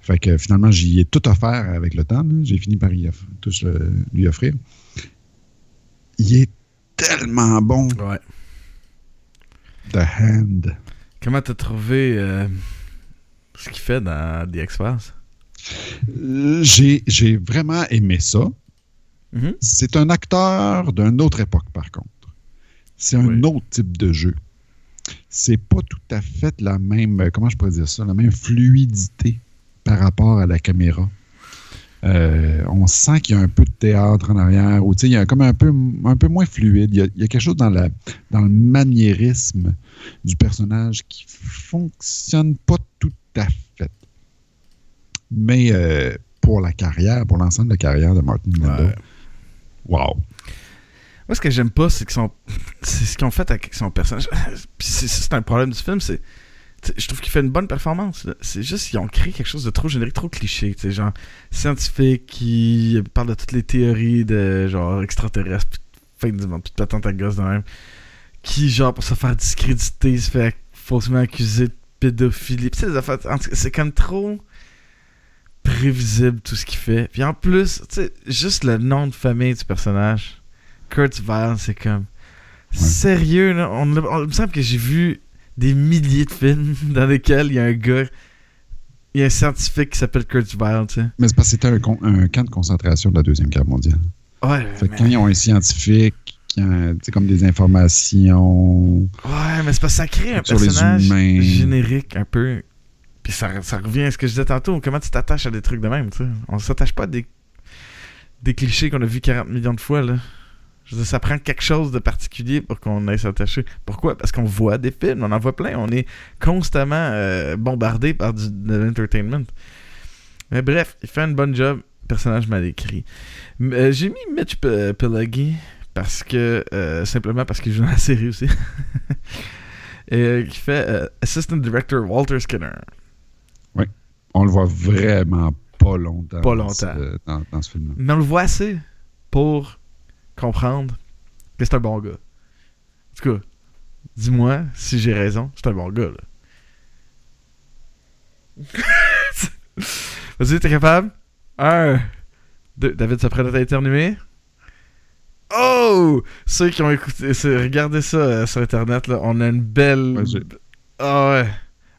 Fait que finalement, j'y ai tout offert avec le temps. J'ai fini par y tous lui offrir. Il est tellement bon. The Hand. Comment t'as trouvé euh, ce qu'il fait dans The X-Files? Euh, J'ai j'ai vraiment aimé ça. Mhm. C'est un acteur d'une autre époque, par contre. C'est un Oui. autre type de jeu. C'est pas tout à fait la même, euh, comment je pourrais dire ça, la même fluidité par rapport à la caméra. Euh, on sent qu'il y a un peu de théâtre en arrière, ou tu sais, il y a comme un peu, un peu moins fluide. Il y, a, il y a quelque chose dans, la, dans le maniérisme du personnage qui fonctionne pas tout à fait. Mais euh, pour la carrière, pour l'ensemble de la carrière de Martin Landau, Ouais. wow. Moi, ce que j'aime pas, c'est ce qu'ils ont fait avec son personnage. C'est un problème du film, c'est. Je trouve qu'il fait une bonne performance. C'est juste qu'ils ont créé quelque chose de trop générique, trop cliché. tu sais, Genre, scientifique qui parle de toutes les théories de genre extraterrestres, puis de fin du monde, de patente à gosse de même. Qui, genre, pour se faire discréditer, se fait faussement accuser de pédophilie. Des affaires- c'est comme trop prévisible tout ce qu'il fait. Puis en plus, tu sais, juste le nom de famille du personnage, Kurt Weill, c'est comme. Sérieux, là? On, on- il me semble que j'ai vu des milliers de films dans lesquels il y a un gars. Il y a un scientifique qui s'appelle Kurt Weill, tu sais. Mais c'est parce que c'était un, camp de concentration de la Deuxième Guerre mondiale. Ouais, Fait que quand ils ont un scientifique sais, comme des informations ouais, mais c'est parce que ça crée un personnage générique un peu. Puis ça, ça revient à ce que je disais tantôt. Comment tu t'attaches à des trucs de même, tu sais. On s'attache pas à des, des clichés qu'on a vus 40 millions de fois, là. Je veux dire, ça prend quelque chose de particulier pour qu'on aille s'attacher. Pourquoi? Parce qu'on voit des films, on en voit plein. On est constamment euh, bombardé par du, de l'entertainment. Mais bref, il fait un bon job. Personnage mal écrit. Euh, J'ai mis Mitch P- Pileggi parce que... euh, simplement parce qu'il joue dans la série aussi. Et euh, qui fait euh, Assistant Director Walter Skinner. On le voit vraiment pas longtemps. Pas dans longtemps. ce- dans, dans ce film-là. Mais on le voit assez pour comprendre que c'est un bon gars. En tout cas, dis-moi si j'ai raison, c'est un bon gars, là. Vas-y, t'es capable? Un, deux, David se prête à éternuer. Oh! Ceux qui ont écouté, regardez ça euh, sur Internet, là, on a une belle... Ah ouais!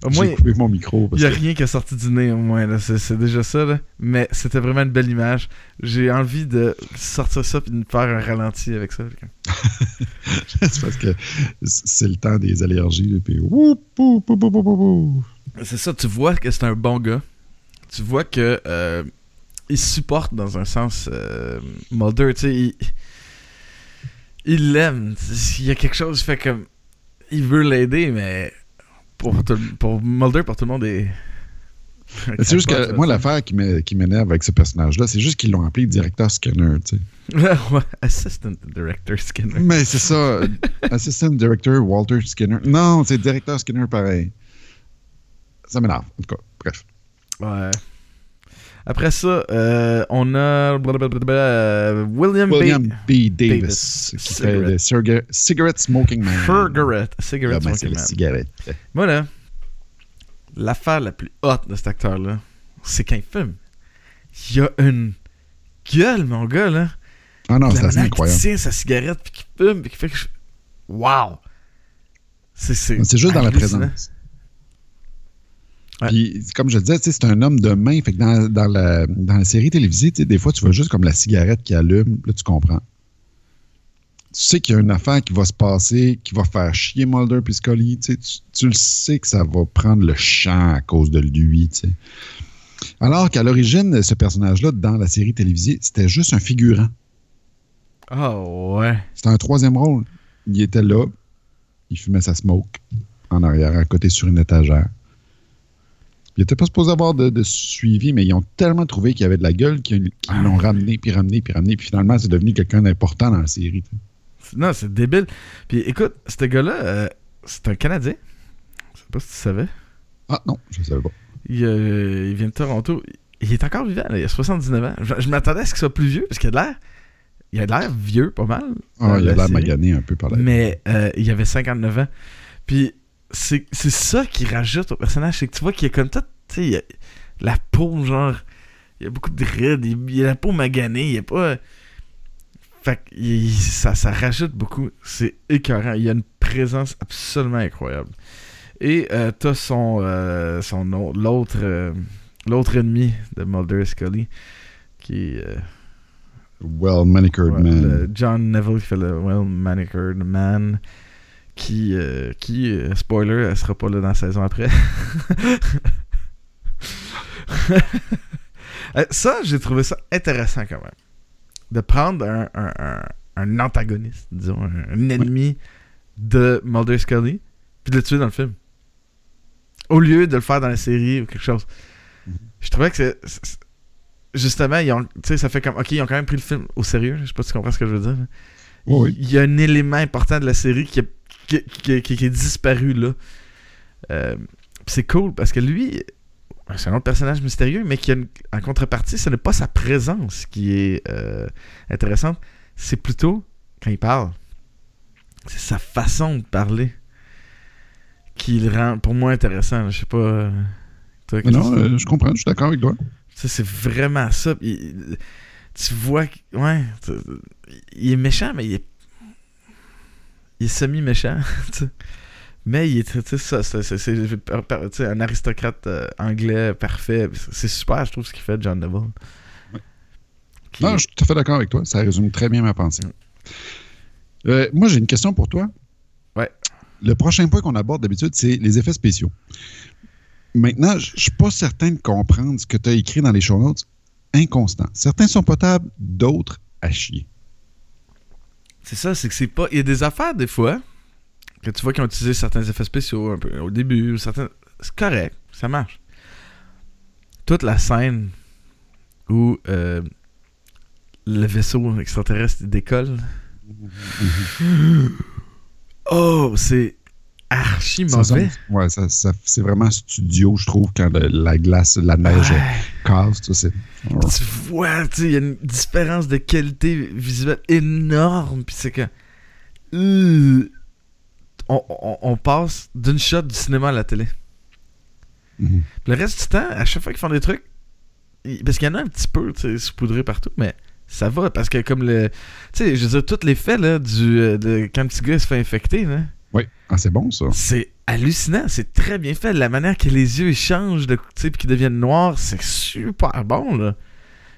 Au moins, coupé mon micro. il n'y a que rien qui est sorti du nez, au moins. là. C'est déjà ça. Là. Mais c'était vraiment une belle image. J'ai envie de sortir ça et de faire un ralenti avec ça. c'est parce que c'est le temps des allergies. puis. C'est ça, tu vois que c'est un bon gars. Tu vois que euh, il supporte dans un sens euh, Mulder. Tu sais, il il l'aime. Il y a quelque chose qui fait comme. Il veut l'aider, mais pour, tout- pour Mulder, pour tout le monde, est. C'est juste que moi, l'affaire qui m'é- qui m'énerve avec ce personnage-là, c'est juste qu'ils l'ont appelé directeur Scanner. tu sais. Assistant Director Skinner. Mais c'est ça. Assistant Director Walter Skinner. Non, c'est directeur Skinner pareil. Ça m'énerve. En tout cas, bref. Ouais. Après ça, euh, on a blablabla, William, William B. B. Davis, Davis. qui Cigarette. fait cigarette, cigarette Smoking Man. Cigarette. Ah, Cigarette ben, c'est Smoking Man. cigarette. Moi, là, l'affaire la plus hot de cet acteur-là, c'est quand il fume. Il a une gueule, mon gars, là. Ah non, c'est incroyable. tient sa cigarette, puis qu'il fume, puis qu'il fait que je... Wow! C'est juste dans la présence. Puis, comme je le disais, c'est un homme de main. Fait que dans, dans la, dans la série télévisée, des fois, tu vois juste comme la cigarette qui allume. Là, tu comprends. Tu sais qu'il y a une affaire qui va se passer, qui va faire chier Mulder puis Scully. Tu, le sais que ça va prendre le champ à cause de lui. Alors qu'à l'origine, ce personnage-là, dans la série télévisée, c'était juste un figurant. Oh, ouais. C'était un troisième rôle. Il était là, il fumait sa smoke en arrière, à côté sur une étagère. Il n'était pas supposé avoir de, de suivi, mais ils ont tellement trouvé qu'il y avait de la gueule qu'ils l'ont ramené, puis ramené, puis ramené, puis finalement, c'est devenu quelqu'un d'important dans la série. Non, c'est débile. Puis écoute, ce gars-là, euh, c'est un Canadien. Je sais pas si tu savais. Ah non, je ne savais pas. Il, euh, il vient de Toronto. Il est encore vivant, là. il a 79 ans. Je, je m'attendais à ce qu'il soit plus vieux, parce qu'il a de l'air. Il a de l'air vieux, pas mal. Ah, dans il a la l'air magané un peu par là. Mais euh, il avait 59 ans. Puis c'est ça qui rajoute au personnage. C'est que tu vois qu'il est comme tout. Tu sais, a la peau, genre. Il y a beaucoup de rides. Il, il a la peau maganée. Il est pas. Fait que il- ça, ça rajoute beaucoup. C'est écœurant. Il y a une présence absolument incroyable. Et euh, t'as son, euh, son au- l'autre euh, l'autre ennemi de Mulder et Scully qui est euh, Well manicured Ouais, man. John Neville qui fait le Well Manicured Man. Qui, euh, qui euh, spoiler, elle sera pas là dans la saison après. Euh, ça, j'ai trouvé ça intéressant quand même. De prendre un, un, un- un antagoniste, disons, un, ennemi de Mulder Scully, puis de le tuer dans le film. Au lieu de le faire dans la série ou quelque chose. Mhm. Je trouvais que c'est. Justement, ils ont, ça fait comme. Ok, ils ont quand même pris le film au sérieux. Je sais pas si tu comprends ce que je veux dire. là. Il Oui, oui. il y a un élément important de la série qui, est- qui, qui- qui- qui est disparu là. Euh, c'est cool parce que lui, c'est un autre personnage mystérieux, mais qui a une- en contrepartie, ce n'est pas sa présence qui est euh, intéressante. C'est plutôt quand il parle. C'est sa façon de parler qui le rend pour moi intéressant. là. Je sais pas. euh, toi, non, euh, je comprends, je suis d'accord avec toi. ça, c'est vraiment ça. Il- tu vois, ouais, il est méchant, mais il est, il est semi-méchant. mais il est, tu sais, ça, c'est, un aristocrate euh, anglais parfait. C'est super, je trouve, ce qu'il fait, John Neville. Qui- Non, je suis tout à fait d'accord avec toi. Ça résume très bien ma pensée. Mm. Euh, moi, j'ai une question pour toi. Ouais. Le prochain point qu'on aborde d'habitude, c'est les effets spéciaux. Maintenant, je je suis pas certain de comprendre ce que tu as écrit dans les show notes. Inconstant. Certains sont potables, d'autres à chier. C'est ça, c'est que c'est pas. Il y a des affaires, des fois, que tu vois qui ont utilisé certains effets spéciaux un peu au début, certains. C'est correct, ça marche. Toute la scène où euh, le vaisseau extraterrestre décolle. Oh, c'est archi mauvais. ouais, ça, ça- c'est vraiment studio, je trouve, quand le- la glace, la neige Ouais. casse. c'est- tu vois, tu sais, il y a une différence de qualité visuelle énorme. Puis c'est que. Euh, on, on- on passe d'une shot du cinéma à la télé. Mhm. Le reste du temps, à chaque fois qu'ils font des trucs, parce qu'il y en a un petit peu, tu sais, saupoudré partout, mais ça va, parce que comme le. Tu sais, je veux dire, tout l'effet, là, du, euh, de, quand le petit gars se fait infecter, là, Oui, ah, c'est bon, ça. c'est hallucinant, c'est très bien fait. La manière que les yeux ils changent, de, puis qu'ils deviennent noirs, c'est super bon, là.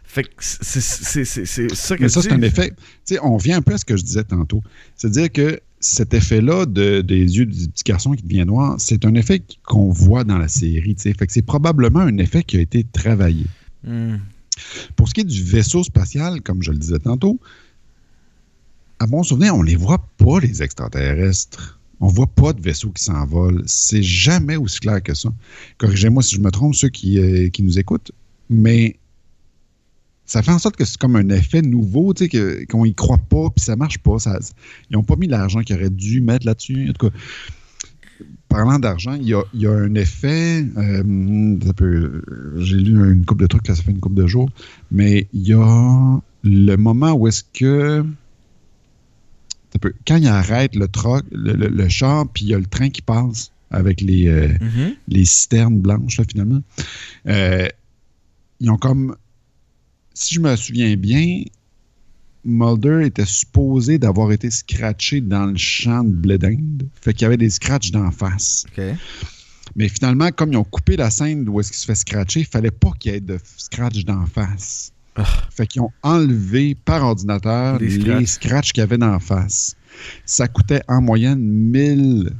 Fait que c'est ça que Mais ça, c'est un effet. Tu sais, on vient un peu à ce que je disais tantôt. C'est-à-dire que cet effet-là de, des yeux du petit garçon qui devient noir, c'est un effet qu'on voit dans la série. tu sais. Fait que c'est probablement un effet qui a été travaillé. Hmm. Pour ce qui est du vaisseau spatial, comme je le disais tantôt, à mon souvenir, on les voit pas, les extraterrestres. On voit pas de vaisseau qui s'envole. C'est jamais aussi clair que ça. Corrigez-moi si je me trompe, ceux qui, euh, nous écoutent, mais ça fait en sorte que c'est comme un effet nouveau, tu sais, qu'on y croit pas, puis ça marche pas. Ils n'ont pas mis l'argent qu'ils auraient dû mettre là-dessus. En tout cas, parlant d'argent, il y a, un effet. euh, J'ai lu une couple de trucs, là, ça fait une couple de jours, mais il y a le moment où est-ce que. Quand il arrête le, troc, le, le- le char, puis il y a le train qui passe avec les, euh, Mhm. les citernes blanches, là, finalement. Euh, ils ont comme. Si je me souviens bien, Mulder était supposé d'avoir été scratché dans le champ de blé d'Inde. Fait qu'il y avait des scratchs d'en face. Mais finalement, comme ils ont coupé la scène où est-ce qu'il se fait scratcher, il fallait pas qu'il y ait de scratch d'en face. Ah. Fait qu'ils ont enlevé par ordinateur Les les, scratchs. qu'il y avait d'en face. Ça coûtait en moyenne 1000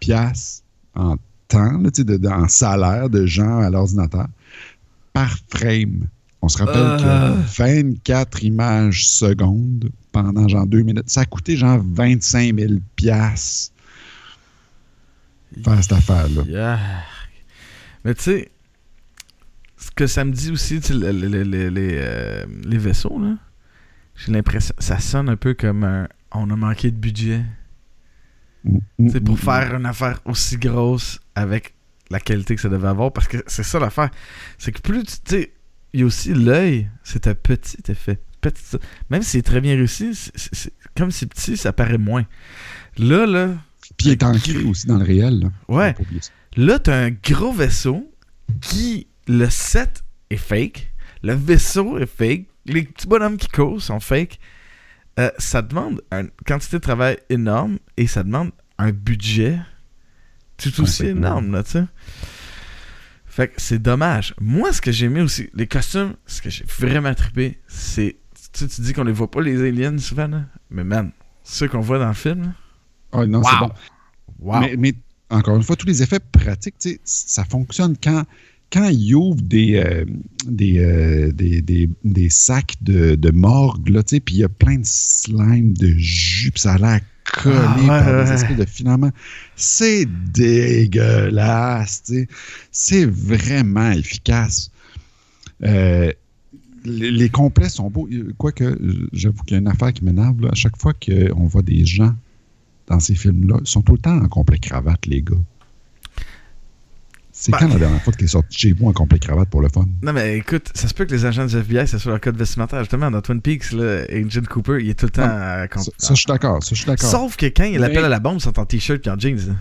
piastres en temps, là, de- de- en salaire de gens à l'ordinateur par frame. On se rappelle Ah. que 24 images secondes pendant genre deux minutes, ça a coûté genre 25 000 piastres faire cette affaire-là. Yeah. Mais tu sais, que ça me dit aussi, tu sais, le- le- le- le- les, euh, les vaisseaux, là, j'ai l'impression, ça sonne un peu comme un, on a manqué de budget. C'est pour faire une affaire aussi grosse avec la qualité que ça devait avoir. Parce que c'est ça l'affaire. C'est que plus tu sais, il y a aussi l'œil, c'est un petit effet. Petit, même si c'est très bien réussi, comme c'est petit, ça paraît moins. Là, là, Puis il est ancré aussi dans le réel. Là. ouais, là, t'as un gros vaisseau qui, le set est fake, le vaisseau est fake, les petits bonhommes qui courent sont fake. Euh, ça demande une quantité de travail énorme et ça demande un budget tout aussi énorme, là, tu sais. Fait que c'est dommage. Moi, ce que j'ai aimé aussi, les costumes, ce que j'ai vraiment trippé, c'est. Tu sais, tu dis qu'on les voit pas, les aliens, souvent, là. Mais man, ceux qu'on voit dans le film, là. Ah, non, c'est bon. Wow! Mais, mais encore une fois, tous les effets pratiques, tu sais, ça fonctionne quand, quand ils ouvrent des, euh, des, euh, des, des, des sacs de, de morgue, là, tu sais, puis il y a plein de slime, de jus, puis ça a l'air collé Ah, par ouais, des espèces de filaments. C'est dégueulasse, tu sais. C'est vraiment efficace. Euh, les, les complets sont beaux. Quoique, j'avoue qu'il y a une affaire qui m'énerve. À chaque fois qu'on voit des gens dans ces films-là, ils sont tout le temps en complet cravate, les gars. C'est Ben- quand la dernière fois que tu es sorti chez vous en complet cravate pour le fun? Non, mais écoute, ça se peut que les agents du FBI, c'est sur leur code vestimentaire. Justement, dans Twin Peaks, là, Agent Cooper, il est tout le temps. euh, Ça, ça, je suis d'accord. Ça, je suis d'accord. Sauf que quand il Mais- appelle à la bombe, sont en t-shirt et en jeans. là.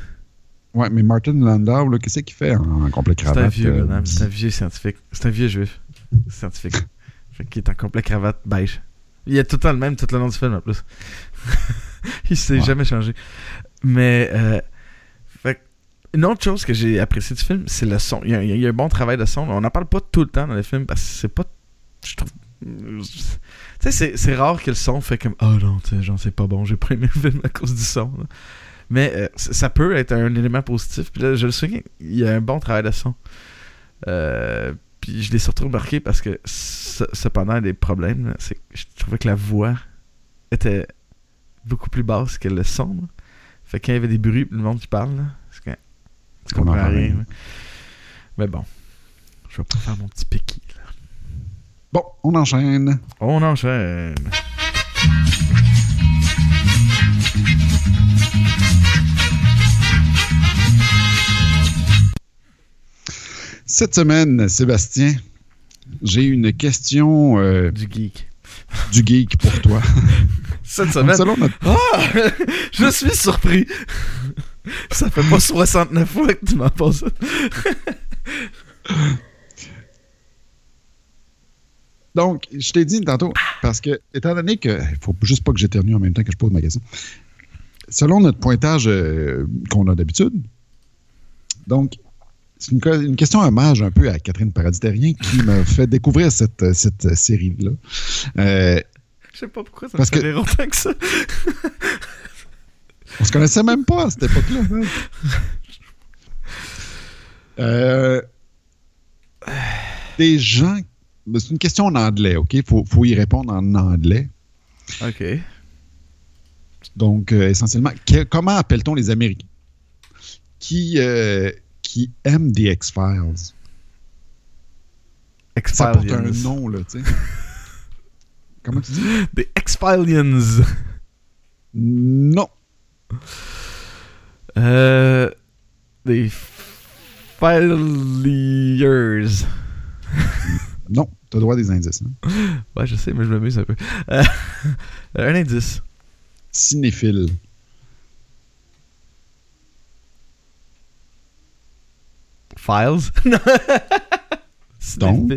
Ouais, mais Martin Landau, là, qu'est-ce qu'il fait en, en complet C'est un cravate? vieux, euh, madame. C'est un vieux scientifique. C'est un vieux juif. Scientifique. fait qu'il est en complet cravate beige. Il est tout le temps le même tout le long du film, en plus. il s'est Ouais. jamais changé. Mais, euh, une autre chose que j'ai apprécié du film, c'est le son. Il y, a, il y a un bon travail de son. On n'en parle pas tout le temps dans les films parce que c'est pas. Je trouve. Tu sais, c'est- rare que le son fait comme Oh non, tu sais, genre, c'est pas bon, j'ai pas aimé le film à cause du son. Mais euh, ça peut être un élément positif. Puis là, je le souviens, il y a un bon travail de son. Euh, puis je l'ai surtout remarqué parce que ce- cependant, des problèmes, c'est je trouvais que la voix était beaucoup plus basse que le son. Fait que quand il y avait des bruits, le monde qui parle, là, On comprends rien. rien. là. Mais bon, je vais pas faire mon petit piqui. là. Bon, on enchaîne. On enchaîne. Cette semaine, Sébastien, j'ai une question euh, Du geek. du geek pour toi. Cette semaine. Selon notre Ah! Je suis surpris. Ça fait pas 69 fois que tu m'en ça. Donc, je t'ai dit tantôt, parce que, étant donné que, il faut juste pas que j'éternue en même temps que je pose ma question. Selon notre pointage euh, qu'on a d'habitude, donc, c'est une, question hommage un peu à Catherine Paradis-Terrien qui m'a fait découvrir cette, cette série-là. Euh, Je sais pas pourquoi ça Parce me fait que- rire autant que ça. On se connaissait même pas à cette époque-là. hein. Euh, des gens. C'est une question en anglais, OK? Il faut, faut y répondre en anglais. Ok. Donc, euh, essentiellement, que- comment appelle-t-on les Américains? Qui, euh, qui aiment The X-Files? Ça porte un nom, là, tu sais. comment tu dis? Des Expalians. Non. Euh. Des Filiers. Non, t'as droit à des indices. hein. Ouais, je sais, mais je m'amuse un peu. Euh, un indice. Cinéphile. Files? Donc?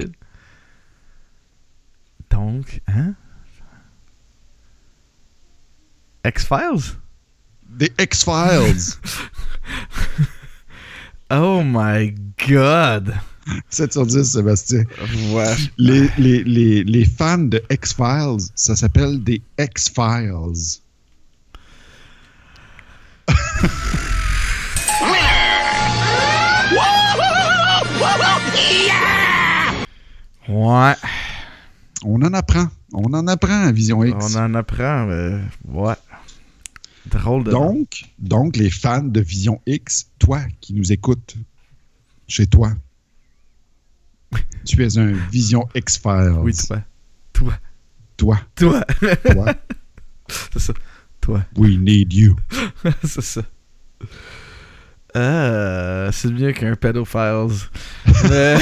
Donc, hein? X-Files? Des X-Files. Oh my god! 7 sur 10, Sébastien. Ouais. Les, les, les, les fans de X-Files, ça s'appelle des X-Files. Ouais. On en apprend. On en apprend à Vision X. On en apprend, mais. Ouais. Drôle de. Donc, donc, les fans de Vision X, toi qui nous écoutes, chez toi, tu es un Vision X-Files. Oui, toi. Toi. Toi. Toi. Toi. C'est ça. Toi. We need you. C'est ça. Euh, c'est mieux qu'un pedophiles. Mais-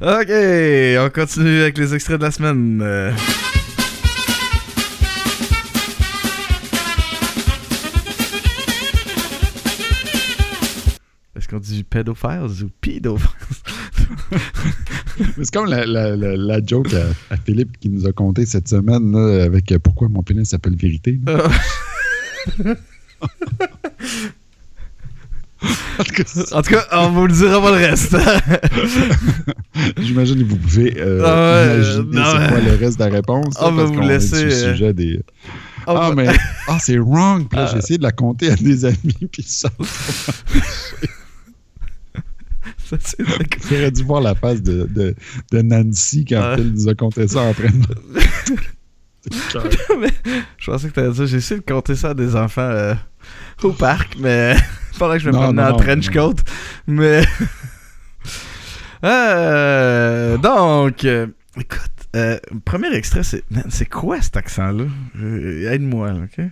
ok, on continue avec les extraits de la semaine. Qu'on dit pedophiles ou pedophiles? C'est comme la, la, la, la joke à, à Philippe qui nous a conté cette semaine là, avec euh, pourquoi mon pénis s'appelle Vérité. là. En tout cas, en tout cas, on vous le dira pas le reste. J'imagine que vous pouvez euh, Ah imaginer c'est quoi le reste de la réponse. On là, va parce vous laisser, le euh, sujet des... On Ah, va- mais ah, c'est wrong. Puis là, Ah. j'ai essayé de la compter à des amis, puis ça. C'est d'accord. J'aurais dû voir la face de, de, de Nancy quand Ah. elle nous a compté ça en train de. Mais je pensais que t'allais dire, j'ai essayé de compter ça à des enfants euh, au parc, mais pendant que je me Non, promenais non, en trench coat. Mais. Euh, donc, euh, écoute, euh, premier extrait, c'est. man, C'est quoi cet accent-là? Euh, Aide-moi, ok?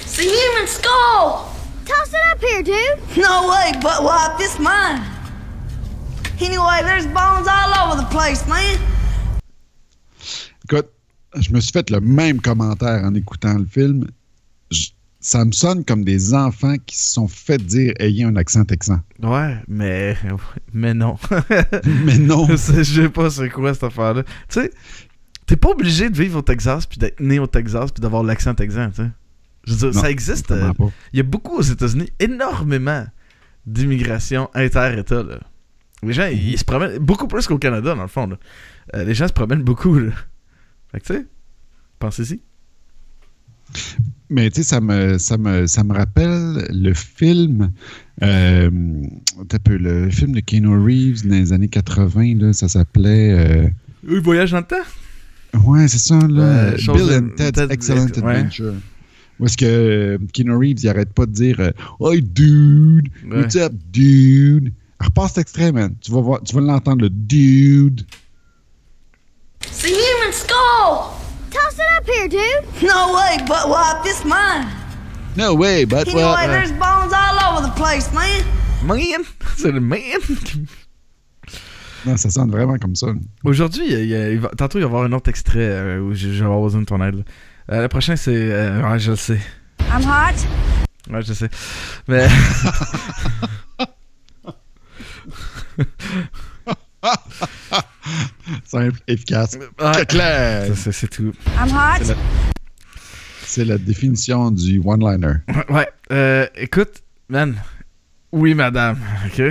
It's a human skull! Toss it up here, dude! No way, but wipe this mine? Anyway, there's bones all over the place, man. Écoute, je me suis fait le même commentaire en écoutant le film. Je- ça me sonne comme des enfants qui se sont fait dire ayez un accent texan. Ouais, mais. Mais non. Mais non. Je sais- pas c'est quoi cette affaire-là. Tu sais, t'es pas obligé de vivre au Texas puis d'être né au Texas puis d'avoir l'accent texan, tu sais. Je veux dire, Non, ça existe. Euh. Il y a beaucoup aux États-Unis, énormément d'immigration inter-État. là. Les gens, ils se promènent beaucoup plus qu'au Canada, dans le fond. là. Euh, les gens se promènent beaucoup. Là. Fait que, tu sais, pensez-y. Mais tu sais, ça me, ça, me, ça me rappelle le film, euh, un peu, le film de Keanu Reeves dans les années 80, là, ça s'appelait. euh, voyagent dans le temps. ouais, c'est ça, là. Bill and Ted's Ted- Excellent. Adventure. Où est-ce que euh, Keanu Reeves, il arrête pas de dire euh, Hey, dude, Ouais. what's up, dude? Repasse cet extrait, man. Tu vas, voir, tu vas l'entendre, le dude. It's a human skull! Toss it up here, dude! No way, but wipe this mine. No way, but Anyway, well, uh, there's bones all over the place, man? Man! C'est le man! Non, ça sonne vraiment comme ça. Aujourd'hui, il y a- il y a- il va- tantôt, il va y avoir un autre extrait euh, où je, je vais avoir besoin de ton aide. Euh, le prochain, c'est. euh, ouais, je le sais. I'm hot. Ouais, je sais. Mais. Simple, efficace, Ouais. très clair. C'est- tout. I'm hot. C'est la- la définition du one-liner. Ouais. Euh, écoute, man. Oui, madame. Ok? I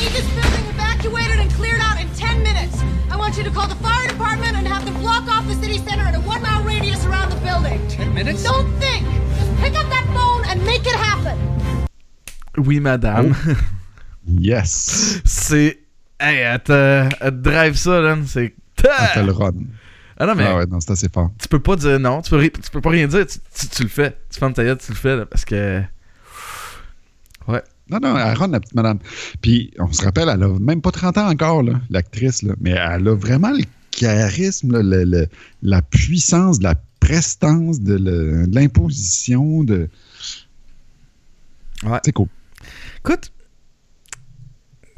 need this building evacuated and cleared out in 10 minutes. I want you to call the fire department and have them block off the city center in a one mile radius around the building. 10 minutes? Don't think. Just pick up that phone and make it happen. Oui, madame. Yes. c'est. Hey, elle te, elle te drive ça, là. C'est. Ça fait le run. Ah non, mais Ah ouais, non, c'est assez fort. tu peux pas dire non. Tu peux, tu peux pas rien dire. Tu, tu- tu le fais. Tu fermes ta gueule, tu le fais, là, parce que. Non, non, elle run, la petite madame. Puis, on se rappelle, elle a même pas 30 ans encore, là, l'actrice, là. mais elle a vraiment le charisme, là, le- le- la puissance, de la prestance, de le- de l'imposition, de... Ouais. C'est cool. Écoute,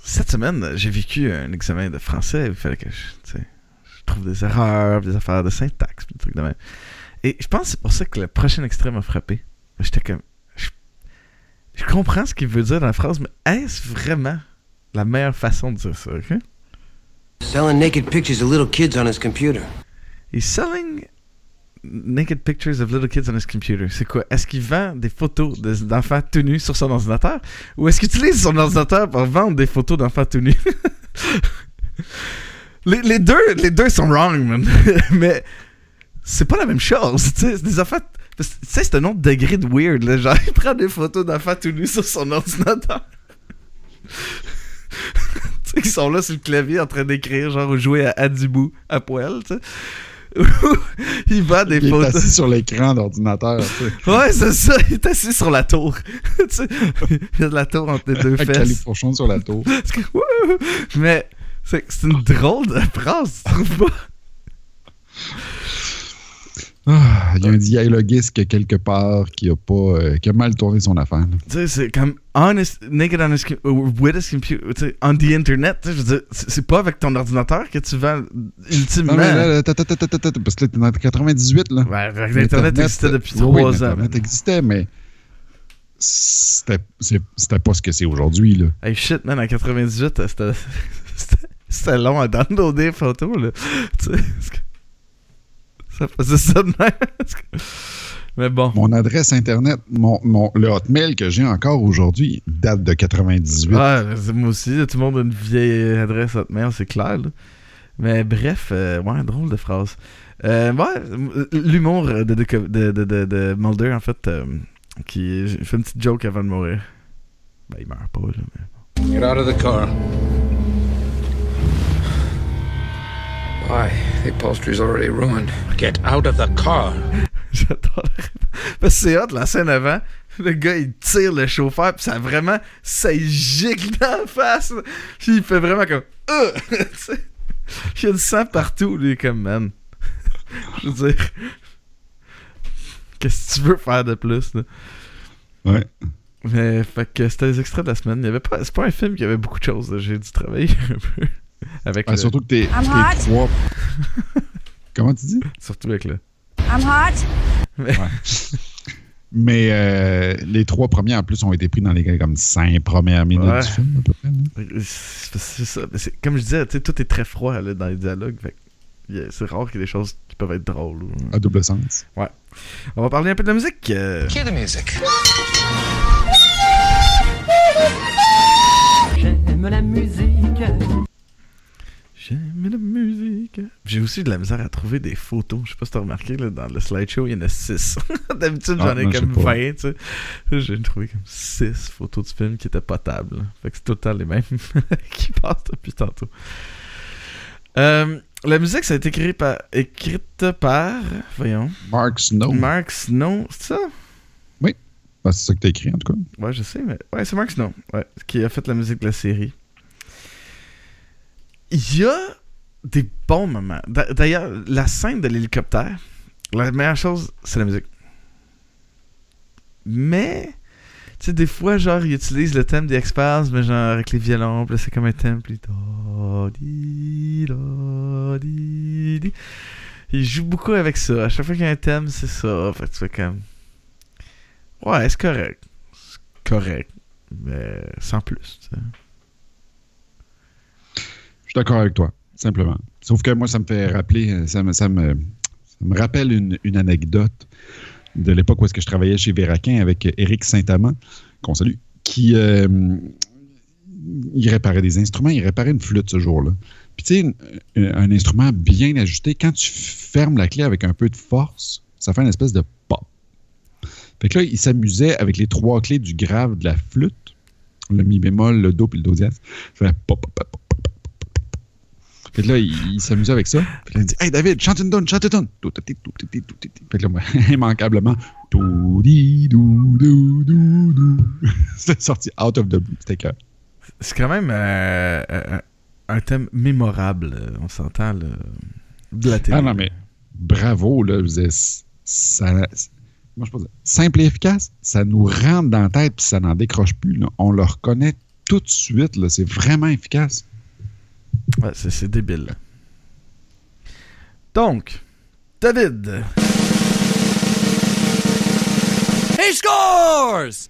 cette semaine, j'ai vécu un examen de français. Il fallait que je, trouve des erreurs, des affaires de syntaxe, des trucs de même. Et je pense que c'est pour ça que le prochain extrait m'a frappé. J'étais comme. Je, je comprends ce qu'il veut dire dans la phrase, mais est-ce vraiment la meilleure façon de dire ça, ok? Selling naked pictures of little kids on his computer. He's selling naked pictures of little kids on his computer. C'est quoi? Est-ce qu'il vend des photos de- d'enfants tout nus sur son ordinateur? Ou est-ce qu'il utilise son ordinateur pour vendre des photos d'enfants tout nus? les, les deux, les deux sont wrong, man. Mais c'est pas la même chose, c'est Des que, Tu sais, c'est un autre degré de weird, là. Genre, il prend des photos d'enfants tout nus sur son ordinateur. tu sais, ils sont là sur le clavier en train d'écrire, genre, ou jouer à Adibou à poil, tu sais. il vend des Il est photos. assis sur l'écran d'ordinateur. tu sais, Ouais, c'est ça, il est assis sur la tour. il y a de la tour entre les deux fesses. califourchon sur la tour. Mais c'est c'est une drôle de phrase, tu trouves pas? Ah, il y a un dialoguiste quelque part qui a pas euh, qui a mal tourné son affaire. Tu sais, c'est comme honest, naked on his, com- uh, with computer, on the internet, tu sais, je veux dire, c'est pas avec ton ordinateur que tu vends ultimement. Non, mais là, là, parce que là, t'es dans 98, là. Ouais, L'Internet existait depuis trois ans. L'Internet existait, mais c'était pas ce que c'est aujourd'hui, là. Hey shit, man, en 98, c'était- long à downloader les photos, là. Tu sais, ça faisait ça de même. Mais bon. Mon adresse Internet, mon, mon, le hotmail que j'ai encore aujourd'hui date de 98. Ouais, c'est- moi aussi, tout le monde a une vieille adresse hotmail, c'est clair. là. Mais bref, euh, ouais, drôle de phrase. Euh, ouais, l'humour de, de, de, de, de- de Mulder, en fait, euh, qui fait une petite joke avant de mourir. Ben, il meurt pas, là. Mais... Get out of the car. Why? The upholstery's already ruined. Get out of the car. J'adore. Parce que c'est hot, la scène avant. Le gars, il tire le chauffeur, puis ça vraiment. Ça y gicle dans la face. Puis il fait vraiment comme. Euh! Il y a du sang partout, lui, comme man. Je veux dire. Qu'est-ce que tu veux faire de plus, là? Ouais. Mais, fait que c'était les extraits de la semaine. Il y avait pas. C'est pas un film qui avait beaucoup de choses, là. J'ai dû travailler un peu. Avec Ah, le- surtout que t'es I'm t'es hot. trois. Comment tu dis? Surtout avec le. I'm hot. Mais euh, les trois premiers, en plus, ont été pris dans les comme cinq premières minutes Ouais. du film, à peu près. là. C'est c'est ça. Mais c'est- Comme je disais, tout est très froid là, dans les dialogues. fait yeah, c'est rare qu'il y ait des choses qui peuvent être drôles. ou- À double sens. On va parler un peu de la musique. euh, Cue the music. J'aime la musique. J'aime la musique. J'ai aussi de la misère à trouver des photos. Je sais pas si t'as remarqué, là, dans le slideshow, il y en a 6. D'habitude, Ah, j'en ai non, je comme sais pas. 20, tu sais. J'ai trouvé comme 6 photos de films qui étaient potables. Fait que c'est tout le temps les mêmes qui passent depuis tantôt. Euh, la musique, ça a été écrit par, écrite par. Voyons. Mark Snow. Mark Snow, c'est ça? Ah, c'est ça que t'as écrit, en tout cas. Ouais, je sais, mais. Ouais, c'est Mark Snow, ouais, qui a fait la musique de la série. Il y a des bons moments. D'a- D'ailleurs, la scène de l'hélicoptère, la meilleure chose, c'est la musique. Mais. Tu sais, des fois, genre, ils utilisent le thème des X-Files, mais genre avec les violons, puis c'est comme un thème, puis. Ils jouent beaucoup avec ça. À chaque fois qu'il y a un thème, c'est ça. Fait tu fais comme. Ouais, c'est correct. C'est correct. Mais sans plus. tu. D'accord avec toi, simplement. Sauf que moi, ça me fait rappeler, euh, ça me, rappelle une, anecdote de l'époque où que je travaillais chez Véraquin avec Éric Saint-Amand, qu'on salue, qui euh, réparait des instruments, il réparait une flûte ce jour-là. Puis tu sais, un, un instrument bien ajusté, quand tu fermes la clé avec un peu de force, ça fait une espèce de pop. Fait que là, il s'amusait avec les trois clés du grave de la flûte, le mi bémol, le do puis le do dièse. Ça fait pop, pop, pop. Fait que là, il, il s'amusait avec ça. Fait que là, il dit Hey David, chante une donne, chante une donne. Fait que là, moi, immanquablement. C'était sorti out of the blue. C'était que. C'est quand même euh, euh, un thème mémorable, euh, on s'entend, là, de la télé. Ah non, mais bravo, là. Je disais, ça. Moi, je pense, simple et efficace, ça nous rentre dans la tête puis ça n'en décroche plus. là. On le reconnaît tout de suite. là. C'est vraiment efficace. Ouais, c'est, c'est débile. Donc, David. He scores!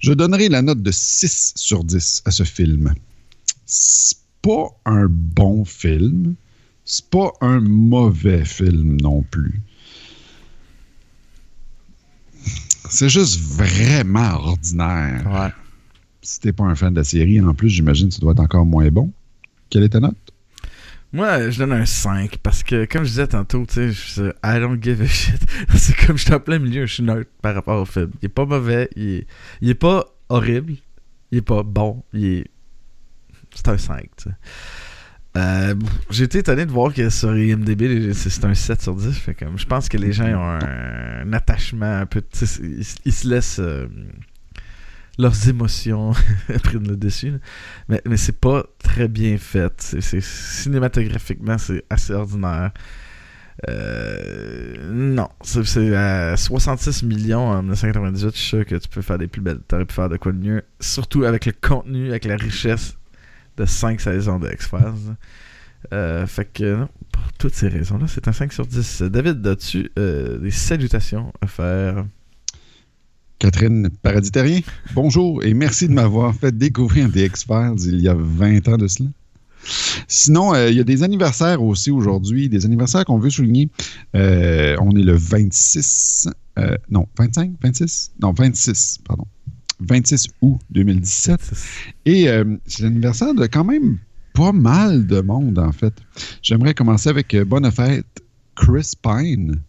Je donnerai la note de 6 sur 10 à ce film. C'est pas un bon film. C'est pas un mauvais film non plus. C'est juste vraiment ordinaire. Ouais. Si t'es pas un fan de la série, en plus, j'imagine que ça doit être encore moins bon. Quelle est ta note? Moi, je donne un 5 parce que, comme je disais tantôt, tu sais, je- I don't give a shit. C'est comme je suis en plein milieu, je suis neutre par rapport au film. Il est pas mauvais, il est, il est pas horrible, il est pas bon, il est. C'est un 5, tu sais. Euh, J'ai été étonné de voir que sur IMDb, c'est un 7 sur 10. Fait comme, je pense que les gens ont un, attachement un peu. ils se laissent. euh, leurs émotions prennent le dessus. Mais, c'est pas très bien fait. Cinématographiquement, c'est assez ordinaire. Euh, non, c'est, c'est à 66 millions en 1998. Je suis sûr que tu peux faire des plus belles. T'aurais pu faire de quoi de mieux. Surtout avec le contenu, avec la richesse de 5 saisons de X-Files. Euh, fait que, non, pour toutes ces raisons-là, c'est un 5 sur 10. David, as-tu euh, des salutations à faire? Catherine Paradis-Terrien, bonjour et merci de m'avoir fait découvrir des X-Files il y a 20 ans de cela. Sinon, euh, il y a des anniversaires aussi aujourd'hui, des anniversaires qu'on veut souligner. Euh, on est le 26, euh, non, 25, 26? Non, 26, pardon. 26 août 2017. Et c'est l'anniversaire de quand même pas mal de monde, en fait. J'aimerais commencer avec bonne fête Chris Pine,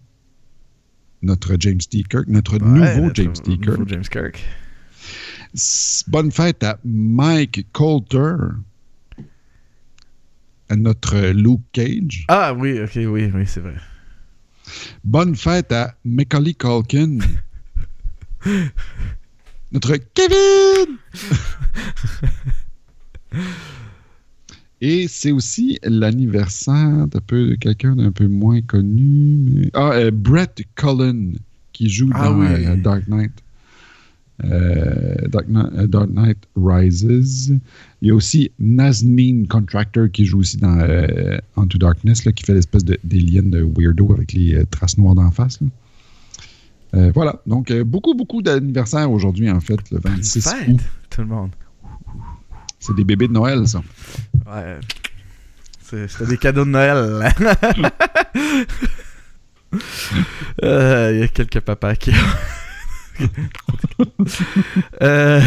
notre James T. Kirk, notre Ouais, nouveau notre James T. Kirk. nouveau James Kirk. S- Bonne fête à Mike Coulter, à notre Luke Cage. Ah oui, ok, oui, oui, c'est vrai. Bonne fête à Macaulay Culkin, notre Kevin. Et c'est aussi l'anniversaire d'un peu de quelqu'un d'un peu moins connu. mais- Ah, euh, Brett Cullen, qui joue Ah dans oui. euh, Dark Knight. Euh, Dark, Knight, Dark Knight Rises. Il y a aussi Nazneen Contractor qui joue aussi dans euh, Into Darkness, là, qui fait l'espèce de- d'alien de weirdo avec les euh, traces noires d'en face. là. Voilà, donc beaucoup, beaucoup d'anniversaires aujourd'hui, en fait, le 26 Fête, août. tout le monde. C'est des bébés de Noël, ça. Ouais. C'était des cadeaux de Noël. Euh, Il y a quelques papas qui. Euh,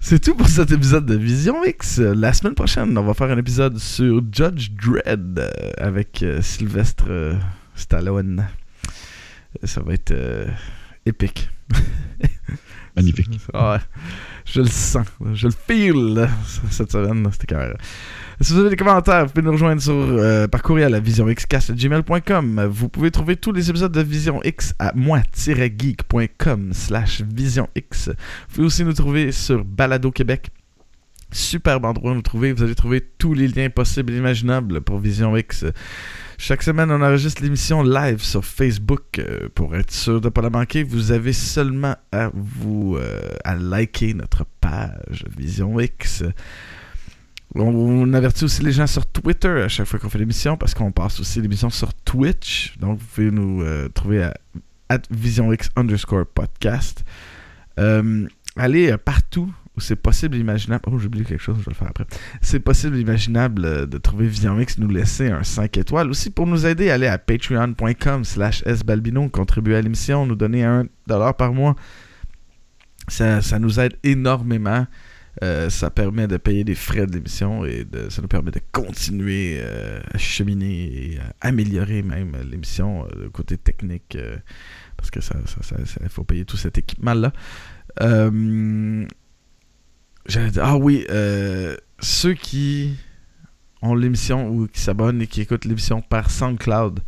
C'est tout pour cet épisode de Vision X. La semaine prochaine, on va faire un épisode sur Judge Dredd euh, avec euh, Sylvestre euh, Stallone. Ça va être euh, épique. Magnifique. Je le sens. Je le feel cette semaine. C'était carré. Si vous avez des commentaires, vous pouvez nous rejoindre sur, euh, par courriel à visionxcast.gmail.com. Vous pouvez trouver tous les épisodes de Vision X à moi-geek.com slash visionx. Vous pouvez aussi nous trouver sur Balado Québec. Superbe endroit où nous trouver. Vous allez trouver tous les liens possibles et imaginables pour Vision X. Chaque semaine, on enregistre l'émission live sur Facebook. Euh, pour être sûr de ne pas la manquer, vous avez seulement à vous euh, à liker notre page Vision X. On, avertit aussi les gens sur Twitter à chaque fois qu'on fait l'émission parce qu'on passe aussi l'émission sur Twitch. Donc, vous pouvez nous euh, trouver à, at Vision X underscore podcast. Allez partout c'est possible imaginable. Oh, j'ai oublié quelque chose, je vais le faire après. C'est possible imaginable euh, de trouver Vision X, nous laisser un 5 étoiles. Aussi, pour nous aider, allez à patreon.com slash sbalbino, contribuer à l'émission, nous donner un dollar par mois. Ça, ça nous aide énormément. Euh, ça permet de payer les frais de l'émission et de- ça nous permet de continuer euh, à cheminer et à améliorer même l'émission côté technique parce que ça, ça- ça- faut payer tout cet équipement-là. Ah oui, euh, ceux qui ont l'émission ou qui s'abonnent et qui écoutent l'émission par SoundCloud,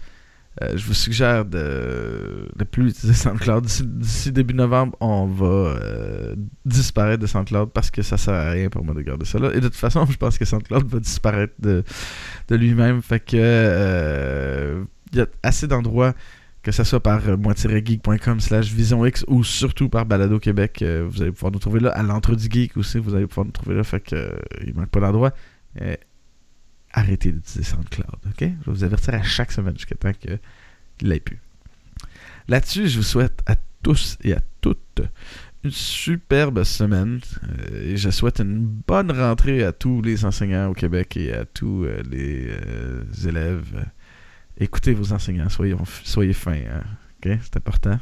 euh, je vous suggère de ne plus utiliser SoundCloud. D'ici- début novembre, on va euh, disparaître de SoundCloud parce que ça sert à rien pour moi de garder ça là. Et de toute façon, je pense que SoundCloud va disparaître de, lui-même. Fait que il y a assez d'endroits que ce soit par euh, moi-geek.com slash visionx ou surtout par Balado Québec, euh, vous allez pouvoir nous trouver là. À l'entre du geek aussi, vous allez pouvoir nous trouver là. Fait que euh, il manque pas d'endroit. Arrêtez d'utiliser SoundCloud, ok? Je vais vous avertir à chaque semaine jusqu'à temps qu'il l'ait plus. Là-dessus, je vous souhaite à tous et à toutes une superbe semaine. et je souhaite une bonne rentrée à tous les enseignants au Québec et à tous les élèves. Écoutez vos enseignants, soyez, soyez fins, hein, ok? C'est important.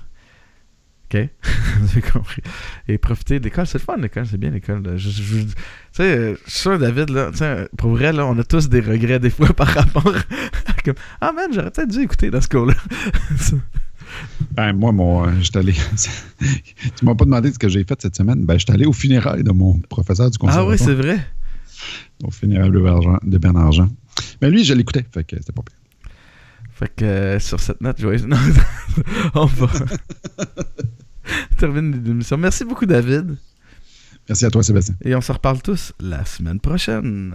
OK? J'ai compris. Et profiter de l'école, c'est le fun, l'école, c'est bien l'école. Je- je- je- Tu sais, euh, je suis sûr, David, là, pour vrai, là, on a tous des regrets des fois par rapport à comme Ah man, j'aurais peut-être dû écouter dans ce cours-là. Ben, moi, mon, euh, j'étais allé. tu m'as pas demandé ce que j'ai fait cette semaine. Ben, j'étais allé au funérailles de mon professeur du ah conservatoire. oui, c'est vrai. Au funérailles de Bernard, de Bernard Jean. Mais lui, je l'écoutais, fait que c'était pas pire. Fait que euh, sur cette note, joyeuse. Non, on va terminer l'émission. Merci beaucoup, David. Merci à toi, Sébastien. Et on se reparle tous la semaine prochaine.